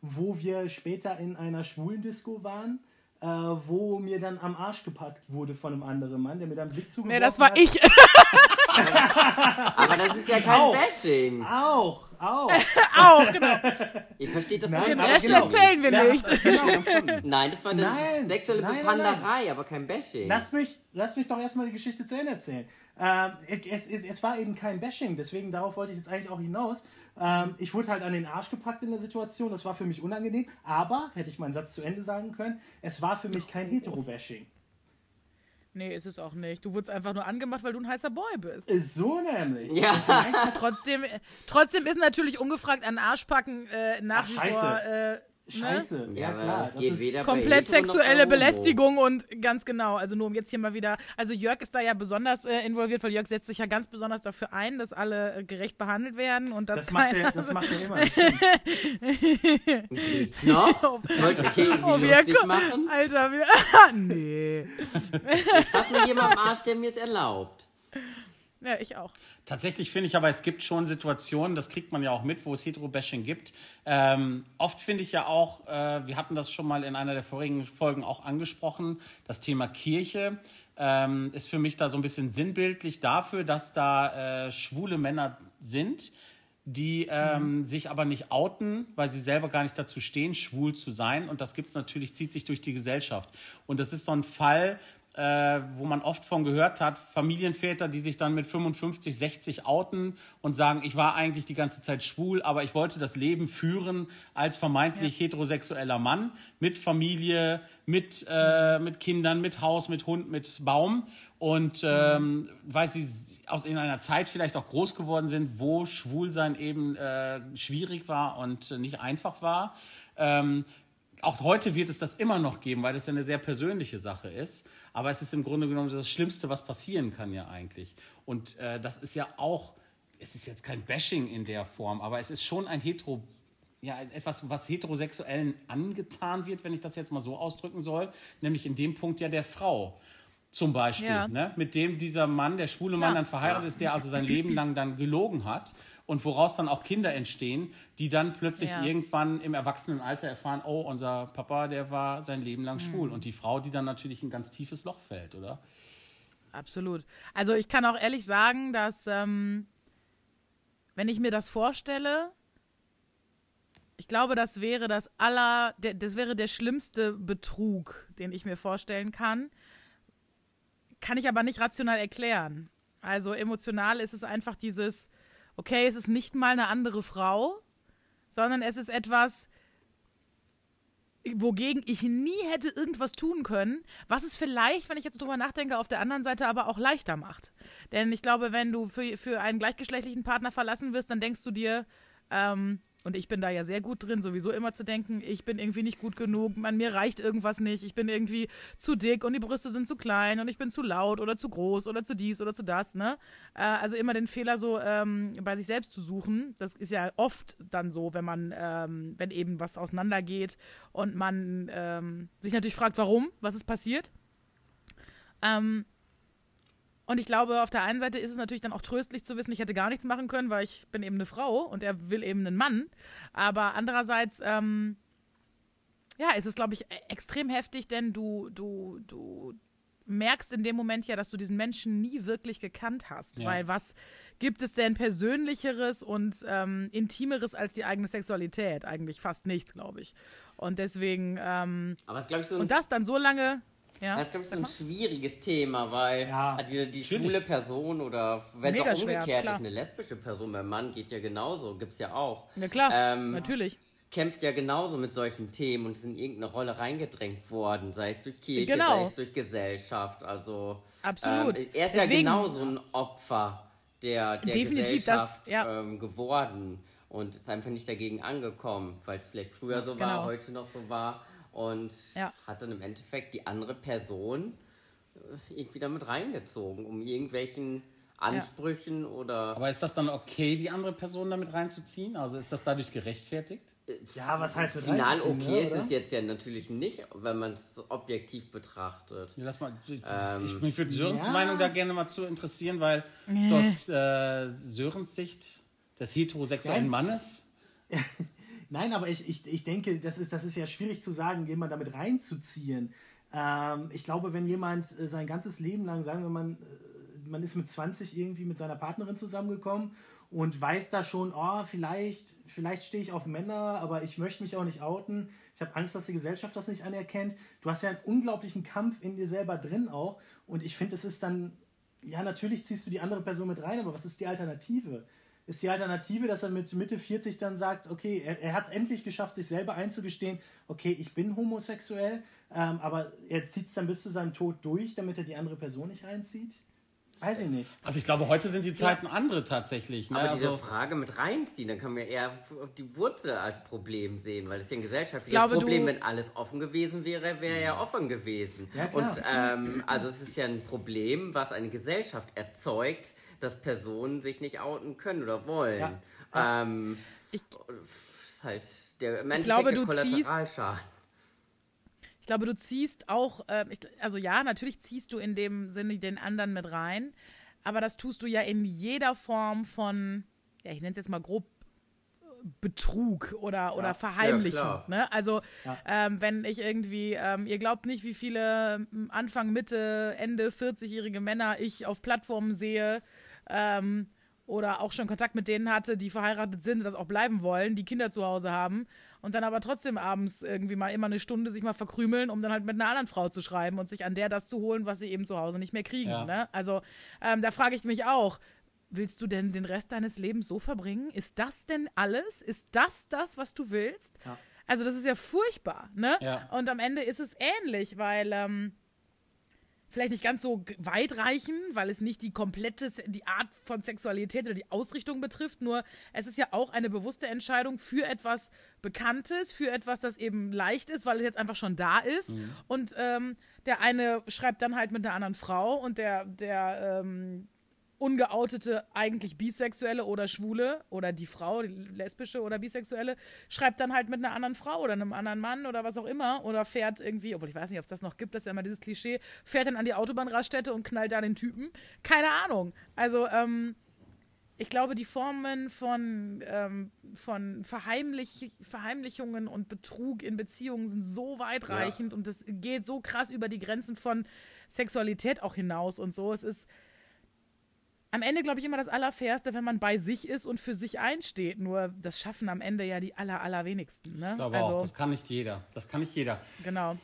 wo wir später in einer schwulen Disco waren äh, wo mir dann am Arsch gepackt wurde von einem anderen Mann, der mir dann einen Blick zugeworfen hat. Nee, das war hat. ich. (laughs) Aber das ist ja kein auch, Bashing. Auch, auch. (laughs) auch, genau. (laughs) Ich verstehe das Nein, Den Rest genau. erzählen wir nicht. Das, genau. Nein, das war eine nein, sexuelle nein, Bepanderei, nein, aber kein Bashing. Lass mich, lass mich doch erstmal die Geschichte zu Ende erzählen. Ähm, es, es, es war eben kein Bashing, deswegen darauf wollte ich jetzt eigentlich auch hinaus. Ähm, ich wurde halt an den Arsch gepackt in der Situation, das war für mich unangenehm, aber, hätte ich meinen Satz zu Ende sagen können, es war für mich kein Hetero-Bashing. Nee, ist es auch nicht. Du wurdest einfach nur angemacht, weil du ein heißer Boy bist. Ist so nämlich. Ja. trotzdem, trotzdem ist natürlich ungefragt an Arschpacken äh, nach Ach, wie scheiße. vor äh? Scheiße. Ja, aber klar. das Das geht bei komplett sexuelle. Belästigung und ganz genau. Also nur um jetzt hier mal wieder. Also Jörg ist da ja besonders äh, involviert, weil Jörg setzt sich ja ganz besonders dafür ein, dass alle äh, gerecht behandelt werden und dass das, macht er, das macht er immer. (laughs) das. Geht's noch? Wollt ihr hier irgendwie Oh, wir lustig machen? Alter, wir. (laughs) nee. Fass mir jemand am Arsch, der mir es erlaubt. Ja, ich auch. Tatsächlich finde ich aber, es gibt schon Situationen, das kriegt man ja auch mit, wo es Hetero-Bashing gibt. Ähm, oft finde ich ja auch, äh, wir hatten das schon mal in einer der vorigen Folgen auch angesprochen, das Thema Kirche ähm, ist für mich da so ein bisschen sinnbildlich dafür, dass da äh, schwule Männer sind, die ähm, sich aber nicht outen, weil sie selber gar nicht dazu stehen, schwul zu sein. Und das gibt's natürlich, zieht sich durch die Gesellschaft. Und das ist so ein Fall, äh, wo man oft von gehört hat, Familienväter, die sich dann mit 55, 60 outen und sagen, ich war eigentlich die ganze Zeit schwul, aber ich wollte das Leben führen als vermeintlich heterosexueller Mann mit Familie, mit, äh, mit Kindern, mit Haus, mit Hund, mit Baum. Und ähm, weil sie aus in einer Zeit vielleicht auch groß geworden sind, wo Schwulsein eben äh, schwierig war und nicht einfach war. Ähm, auch heute wird es das immer noch geben, weil das ja eine sehr persönliche Sache ist. Aber es ist im Grunde genommen das Schlimmste, was passieren kann ja eigentlich. Und äh, das ist ja auch, es ist jetzt kein Bashing in der Form, aber es ist schon ein hetero, ja, etwas, was Heterosexuellen angetan wird, wenn ich das jetzt mal so ausdrücken soll, nämlich in dem Punkt ja der Frau. Zum Beispiel, Ja. ne? mit dem dieser Mann, der schwule Mann, Klar. dann verheiratet ist, der also sein Leben lang dann gelogen hat und woraus dann auch Kinder entstehen, die dann plötzlich Ja. irgendwann im Erwachsenenalter erfahren, oh, unser Papa, der war sein Leben lang schwul. Und die Frau, die dann natürlich in ein ganz tiefes Loch fällt, oder? Absolut. Also ich kann auch ehrlich sagen, dass ähm, wenn ich mir das vorstelle, ich glaube, das wäre das aller, das wäre der schlimmste Betrug, den ich mir vorstellen kann. Kann ich aber nicht rational erklären. Also emotional ist es einfach dieses, okay, es ist nicht mal eine andere Frau, sondern es ist etwas, wogegen ich nie hätte irgendwas tun können, was es vielleicht, wenn ich jetzt drüber nachdenke, auf der anderen Seite aber auch leichter macht. Denn ich glaube, wenn du für, für einen gleichgeschlechtlichen Partner verlassen wirst, dann denkst du dir, ähm, und ich bin da ja sehr gut drin, sowieso immer zu denken, ich bin irgendwie nicht gut genug, man, mir reicht irgendwas nicht, ich bin irgendwie zu dick und die Brüste sind zu klein und ich bin zu laut oder zu groß oder zu dies oder zu das, ne? Äh, also immer den Fehler so ähm, bei sich selbst zu suchen. Das ist ja oft dann so, wenn man, ähm, wenn eben was auseinandergeht und man ähm, sich natürlich fragt, warum, was ist passiert. Ähm, und ich glaube, auf der einen Seite ist es natürlich dann auch tröstlich zu wissen, ich hätte gar nichts machen können, weil ich bin eben eine Frau und er will eben einen Mann. Aber andererseits, ähm, ja, ist es, glaube ich, e- extrem heftig, denn du, du, du merkst in dem Moment ja, dass du diesen Menschen nie wirklich gekannt hast. Ja. Weil was gibt es denn Persönlicheres und ähm, Intimeres als die eigene Sexualität? Eigentlich fast nichts, glaube ich. Und deswegen, ähm, Aber es ist, glaube ich, so und das dann so lange. Ja, das ist, glaub ich, so ein schwieriges Thema, weil Ja, die, die natürlich. schwule Person oder wenn es auch schwer, umgekehrt klar. ist, eine lesbische Person beim Mann geht ja genauso, gibt's ja auch. ja klar, Ähm, natürlich. kämpft ja genauso mit solchen Themen und ist in irgendeine Rolle reingedrängt worden, sei es durch Kirche, Genau. sei es durch Gesellschaft. Also Absolut. Ähm, er ist ja Deswegen- genauso ein Opfer der, der Definitiv das, Gesellschaft ja. ähm, geworden und ist einfach nicht dagegen angekommen, weil es vielleicht früher so war, Genau. heute noch so war und Ja. hat dann im Endeffekt die andere Person äh, irgendwie damit reingezogen, um irgendwelchen Ansprüchen oder Aber ist das dann okay, die andere Person damit reinzuziehen? Also ist das dadurch gerechtfertigt? Ja, was heißt mit Final reinzuziehen, okay ne, ist es jetzt ja natürlich nicht, wenn man es objektiv betrachtet. Ja, Lass mal, ich, Ähm, ich, mich würde Sörens ja. Meinung da gerne mal zu interessieren, weil so aus äh, Sörens Sicht des heterosexuellen Ja. Mannes, (laughs) Nein, aber ich, ich, ich denke, das ist, das ist ja schwierig zu sagen, jemand damit reinzuziehen. Ähm, ich glaube, wenn jemand äh, sein ganzes Leben lang, sagen wir mal, äh, man ist mit 20 irgendwie mit seiner Partnerin zusammengekommen und weiß da schon, oh, vielleicht, vielleicht stehe ich auf Männer, aber ich möchte mich auch nicht outen. Ich habe Angst, dass die Gesellschaft das nicht anerkennt. Du hast ja einen unglaublichen Kampf in dir selber drin auch. Und ich finde, es ist dann, ja, natürlich ziehst du die andere Person mit rein, aber was ist die Alternative? Ist die Alternative, dass er mit Mitte 40 dann sagt, okay, er, er hat es endlich geschafft, sich selber einzugestehen, okay, ich bin homosexuell, ähm, aber er zieht es dann bis zu seinem Tod durch, damit er die andere Person nicht reinzieht? Weiß ich nicht. Also ich glaube, heute sind die Zeiten ja. andere tatsächlich. Ne? Aber diese also Frage mit reinziehen, dann kann man eher die Wurzel als Problem sehen, weil das ist ja ein gesellschaftliches glaube, Problem. Wenn alles offen gewesen wäre, wäre ja offen gewesen. Ja, Und ähm, also es ist ja ein Problem, was eine Gesellschaft erzeugt, dass Personen sich nicht outen können oder wollen. Ja. Ähm, ich, ist halt der ich glaube, du Kollateralschaden. Ich glaube, du ziehst auch, äh, ich, also ja, natürlich ziehst du in dem Sinne den anderen mit rein, aber das tust du ja in jeder Form von, ja, ich nenne es jetzt mal grob Betrug oder, oder Verheimlichen. Ja, ne? Also, ja. ähm, wenn ich irgendwie, ähm, ihr glaubt nicht, wie viele Anfang, Mitte, Ende 40-jährige Männer ich auf Plattformen sehe, ähm, oder auch schon Kontakt mit denen hatte, die verheiratet sind, das auch bleiben wollen, die Kinder zu Hause haben und dann aber trotzdem abends irgendwie mal immer eine Stunde sich mal verkrümeln, um dann halt mit einer anderen Frau zu schreiben und sich an der das zu holen, was sie eben zu Hause nicht mehr kriegen. Ja. Ne? Also ähm, da frage ich mich auch, willst du denn den Rest deines Lebens so verbringen? Ist das denn alles? Ist das das, was du willst? Ja. Also das ist ja furchtbar, ne? Ja. Und am Ende ist es ähnlich, weil ähm, vielleicht nicht ganz so weitreichend, weil es nicht die komplette, die Art von Sexualität oder die Ausrichtung betrifft, nur es ist ja auch eine bewusste Entscheidung für etwas Bekanntes, für etwas, das eben leicht ist, weil es jetzt einfach schon da ist. Mhm. Und ähm, der eine schreibt dann halt mit einer anderen Frau und der, der ähm, ungeoutete, eigentlich Bisexuelle oder Schwule oder die Frau, die lesbische oder Bisexuelle, schreibt dann halt mit einer anderen Frau oder einem anderen Mann oder was auch immer oder fährt irgendwie, obwohl ich weiß nicht, ob es das noch gibt, das ist ja immer dieses Klischee, fährt dann an die Autobahnraststätte und knallt da den Typen. Keine Ahnung. Also, ähm, ich glaube, die Formen von, ähm, von Verheimlich Verheimlichungen und Betrug in Beziehungen sind so weitreichend ja. und es geht so krass über die Grenzen von Sexualität auch hinaus und so. Es ist am Ende, glaube ich, immer das Allerfairste, wenn man bei sich ist und für sich einsteht. Nur das schaffen am Ende ja die aller, allerwenigsten. Ne? Ich glaube also, auch, das kann nicht jeder. Das kann nicht jeder. Genau.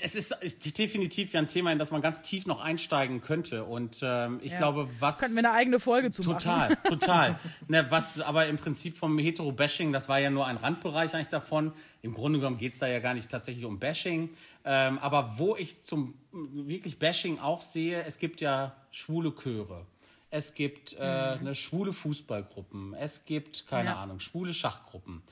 Es ist, ist definitiv ja ein Thema, in das man ganz tief noch einsteigen könnte. Und ähm, ich ja. glaube, was. Könnten wir eine eigene Folge zu total, machen. Total, (laughs) total. ne, was aber im Prinzip vom Hetero-Bashing, das war ja nur ein Randbereich eigentlich davon. Im Grunde genommen geht es da ja gar nicht tatsächlich um Bashing. Ähm, aber wo ich zum wirklich Bashing auch sehe, es gibt ja schwule Chöre es gibt äh, mhm. eine schwule Fußballgruppen, es gibt, keine ja. Ahnung, schwule Schachgruppen.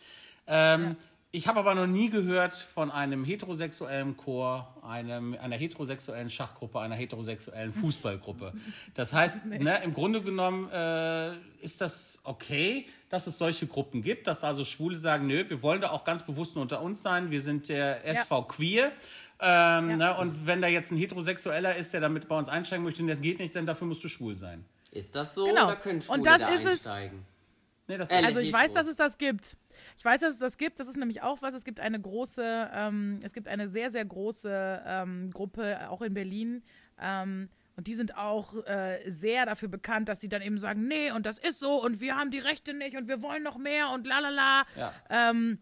Ähm, ja. Ich habe aber noch nie gehört von einem heterosexuellen Chor, einem, einer heterosexuellen Schachgruppe, einer heterosexuellen (laughs) Fußballgruppe. Das heißt, nee. ne, im Grunde genommen äh, ist das okay, dass es solche Gruppen gibt, dass also Schwule sagen, nö, wir wollen da auch ganz bewusst nur unter uns sein, wir sind der SV ja. Queer. Ähm, ja. ne, und wenn da jetzt ein Heterosexueller ist, der damit bei uns einsteigen möchte das geht nicht, dann dafür musst du schwul sein. Ist das so genau. oder können Schwule Und das da ist einsteigen? Es, nee, das ist also ich weiß, dass es das gibt. Ich weiß, dass es das gibt. Das ist nämlich auch was. Es gibt eine große, ähm, es gibt eine sehr, sehr große ähm, Gruppe, auch in Berlin. Ähm, und die sind auch äh, sehr dafür bekannt, dass sie dann eben sagen, nee, und das ist so und wir haben die Rechte nicht und wir wollen noch mehr und lalala. Ja. Ähm,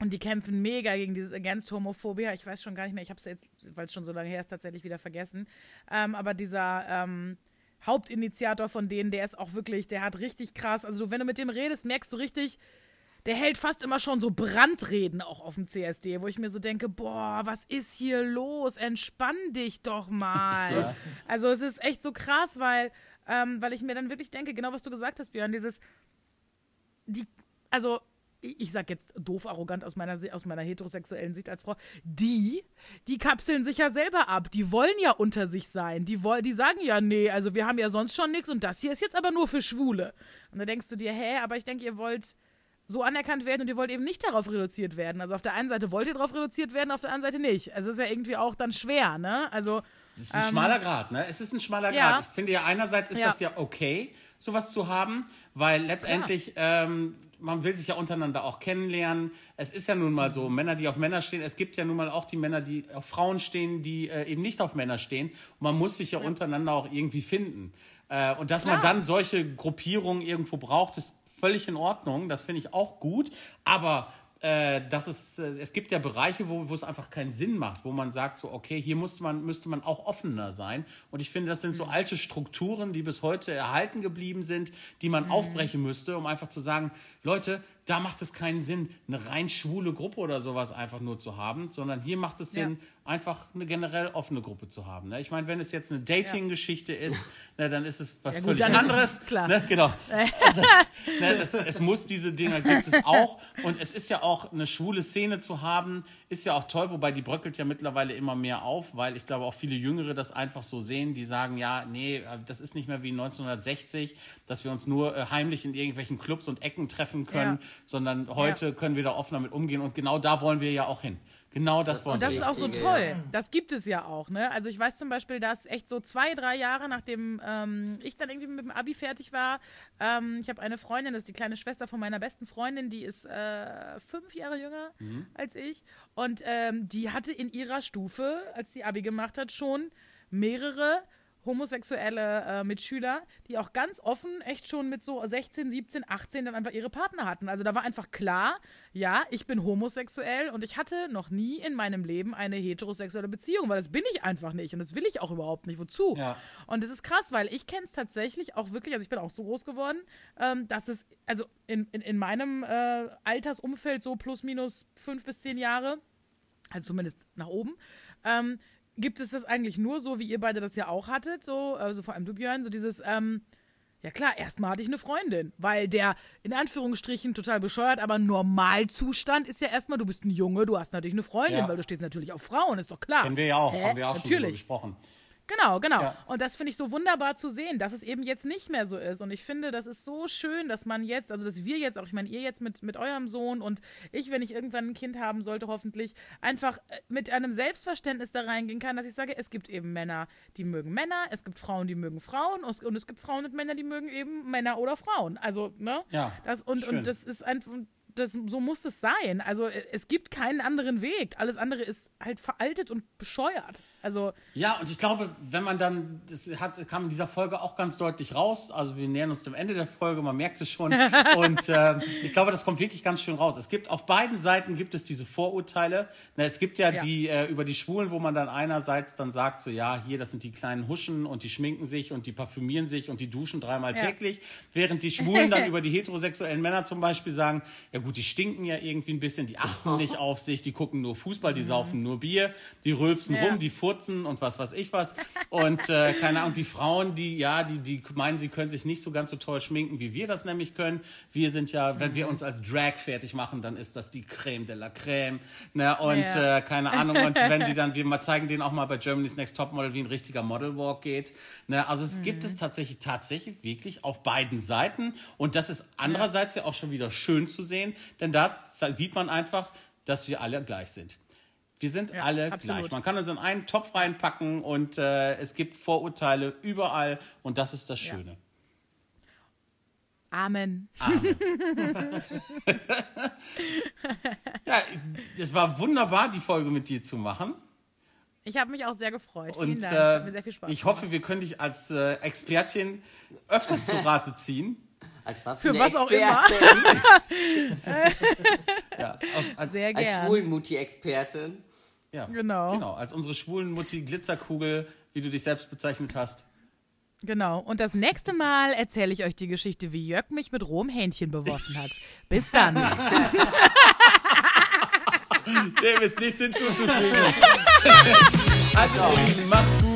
und die kämpfen mega gegen dieses Against Homophobia. Ich weiß schon gar nicht mehr, ich habe es jetzt, weil es schon so lange her ist, tatsächlich wieder vergessen. Ähm, aber dieser, ähm, Hauptinitiator von denen, der ist auch wirklich, der hat richtig krass, also wenn du mit dem redest, merkst du richtig, der hält fast immer schon so Brandreden auch auf dem CSD, wo ich mir so denke, boah, was ist hier los? Entspann dich doch mal. (laughs) Ja. Also es ist echt so krass, weil, ähm, weil ich mir dann wirklich denke, genau was du gesagt hast, Björn, dieses, die, also ich sag jetzt doof arrogant aus meiner, aus meiner heterosexuellen Sicht als Frau, die, die kapseln sich ja selber ab. Die wollen ja unter sich sein. Die, woll, die sagen ja, nee, also wir haben ja sonst schon nichts und das hier ist jetzt aber nur für Schwule. Und da denkst du dir, hä, aber ich denke, ihr wollt so anerkannt werden und ihr wollt eben nicht darauf reduziert werden. Also auf der einen Seite wollt ihr darauf reduziert werden, auf der anderen Seite nicht. Also es ist ja irgendwie auch dann schwer, ne? Also. Es ist ein ähm, schmaler Grad, ne? Es ist ein schmaler ja. Grad. Ich finde ja, einerseits ist ja. das ja okay, sowas zu haben, weil letztendlich, ähm, man will sich ja untereinander auch kennenlernen. Es ist ja nun mal so, Männer, die auf Männer stehen. Es gibt ja nun mal auch die Männer, die auf Frauen stehen, die äh, eben nicht auf Männer stehen. Und man muss sich ja, untereinander auch irgendwie finden. Äh, und dass man dann solche Gruppierungen irgendwo braucht, ist völlig in Ordnung. Das finde ich auch gut. Aber äh, dass es, äh, es gibt ja Bereiche, wo, wo es einfach keinen Sinn macht, wo man sagt, so, okay, hier muss man, müsste man auch offener sein. Und ich finde, das sind so Mhm. alte Strukturen, die bis heute erhalten geblieben sind, die man aufbrechen müsste, um einfach zu sagen, Leute, da macht es keinen Sinn, eine rein schwule Gruppe oder sowas einfach nur zu haben, sondern hier macht es Ja. Sinn, einfach eine generell offene Gruppe zu haben. Ne? Ich meine, wenn es jetzt eine Dating-Geschichte ist, ne, dann ist es was Ja, gut, völlig anderes. klar. Ne? Genau. Das, (laughs) ne, es, es muss diese Dinge gibt es auch und es ist ja auch eine schwule Szene zu haben, ist ja auch toll, wobei die bröckelt ja mittlerweile immer mehr auf, weil ich glaube auch viele Jüngere das einfach so sehen, die sagen, ja, nee, das ist nicht mehr wie 1960, dass wir uns nur äh, heimlich in irgendwelchen Clubs und Ecken treffen können, Ja. Sondern heute können wir da offener mit umgehen und genau da wollen wir ja auch hin. Genau das, wollen Und das wir. ist auch so toll. ja. Das gibt es ja auch, ne? Also ich weiß zum Beispiel, dass echt so zwei, drei Jahre, nachdem ähm, ich dann irgendwie mit dem Abi fertig war, ähm, ich habe eine Freundin, das ist die kleine Schwester von meiner besten Freundin, die ist äh, fünf Jahre jünger als ich. Und ähm, die hatte in ihrer Stufe, als sie Abi gemacht hat, schon mehrere homosexuelle äh, Mitschüler, die auch ganz offen echt schon mit so 16, 17, 18 dann einfach ihre Partner hatten. Also da war einfach klar, ja, ich bin homosexuell und ich hatte noch nie in meinem Leben eine heterosexuelle Beziehung, weil das bin ich einfach nicht und das will ich auch überhaupt nicht. Wozu? Ja. Und das ist krass, weil ich kenne es tatsächlich auch wirklich, also ich bin auch so groß geworden, ähm, dass es, also in, in, in meinem äh, Altersumfeld so plus minus fünf bis zehn Jahre, also zumindest nach oben, ähm, gibt es das eigentlich nur so, wie ihr beide das ja auch hattet, so, also vor allem du Björn, so dieses, ähm, ja klar, erstmal hatte ich eine Freundin, weil der in Anführungsstrichen total bescheuert, aber Normalzustand ist ja erstmal, du bist ein Junge, du hast natürlich eine Freundin, Ja. weil du stehst natürlich auf Frauen, ist doch klar. Kennen wir ja auch, Hä? haben wir auch schon natürlich. gesprochen. Genau, genau. Ja. Und das finde ich so wunderbar zu sehen, dass es eben jetzt nicht mehr so ist. Und ich finde, das ist so schön, dass man jetzt, also dass wir jetzt auch, ich meine, ihr jetzt mit, mit eurem Sohn und ich, wenn ich irgendwann ein Kind haben sollte, hoffentlich, einfach äh, mit einem Selbstverständnis da reingehen kann, dass ich sage, es gibt eben Männer, die mögen Männer, es gibt Frauen, die mögen Frauen und es- und es gibt Frauen und Männer, die mögen eben Männer oder Frauen. Also, ne? Ja, Das, und, schön. und das ist einfach. Das, so muss es sein. Also äh, es gibt keinen anderen Weg. Alles andere ist halt veraltet und bescheuert. Also Ja, und ich glaube, wenn man dann, das hat, kam in dieser Folge auch ganz deutlich raus, also wir nähern uns dem Ende der Folge, man merkt es schon. (laughs) Und äh, ich glaube, das kommt wirklich ganz schön raus. Es gibt auf beiden Seiten gibt es diese Vorurteile. Na, es gibt ja, Ja. die äh, über die Schwulen, wo man dann einerseits dann sagt, so ja, hier, das sind die kleinen Huschen und die schminken sich und die parfümieren sich und die duschen dreimal Ja. täglich, während die Schwulen dann (laughs) über die heterosexuellen Männer zum Beispiel sagen, ja gut, die stinken ja irgendwie ein bisschen, die achten (laughs) nicht auf sich, die gucken nur Fußball, die saufen nur Bier, die rülpsen Ja. rum, die furzen und was weiß ich was. Und äh, keine Ahnung, die Frauen, die ja, die, die meinen, sie können sich nicht so ganz so toll schminken, wie wir das nämlich können. Wir sind ja, wenn wir uns als Drag fertig machen, dann ist das die Creme de la Creme. Ne? Und Ja. äh, keine Ahnung, und wenn die (laughs) dann, wir mal zeigen denen auch mal bei Germany's Next Topmodel, wie ein richtiger Modelwalk geht. Ne? Also es gibt es tatsächlich, tatsächlich wirklich auf beiden Seiten. Und das ist andererseits ja auch schon wieder schön zu sehen, denn da sieht man einfach, dass wir alle gleich sind. Wir sind Ja, alle absolut. gleich. Man kann uns in einen Topf reinpacken und äh, es gibt Vorurteile überall und das ist das Schöne. Amen. (laughs) Ja, es war wunderbar, die Folge mit dir zu machen. Ich habe mich auch sehr gefreut. Vielen Und Dank. Es hat mir äh, sehr viel Spaß ich gemacht. hoffe, wir können dich als äh, Expertin öfters zu Rate ziehen. Als was Für was auch Expertin. (laughs) Ja, aus, als, Sehr Als gern. Schwulmutti-Expertin. ja, Genau. genau. Als unsere schwulen Mutti Glitzerkugel, wie du dich selbst bezeichnet hast. Genau. Und das nächste Mal erzähle ich euch die Geschichte, wie Jörg mich mit rohem Hähnchen beworfen hat. Bis dann. (laughs) Dem ist nichts hinzuzufügen. (laughs) also, macht's gut.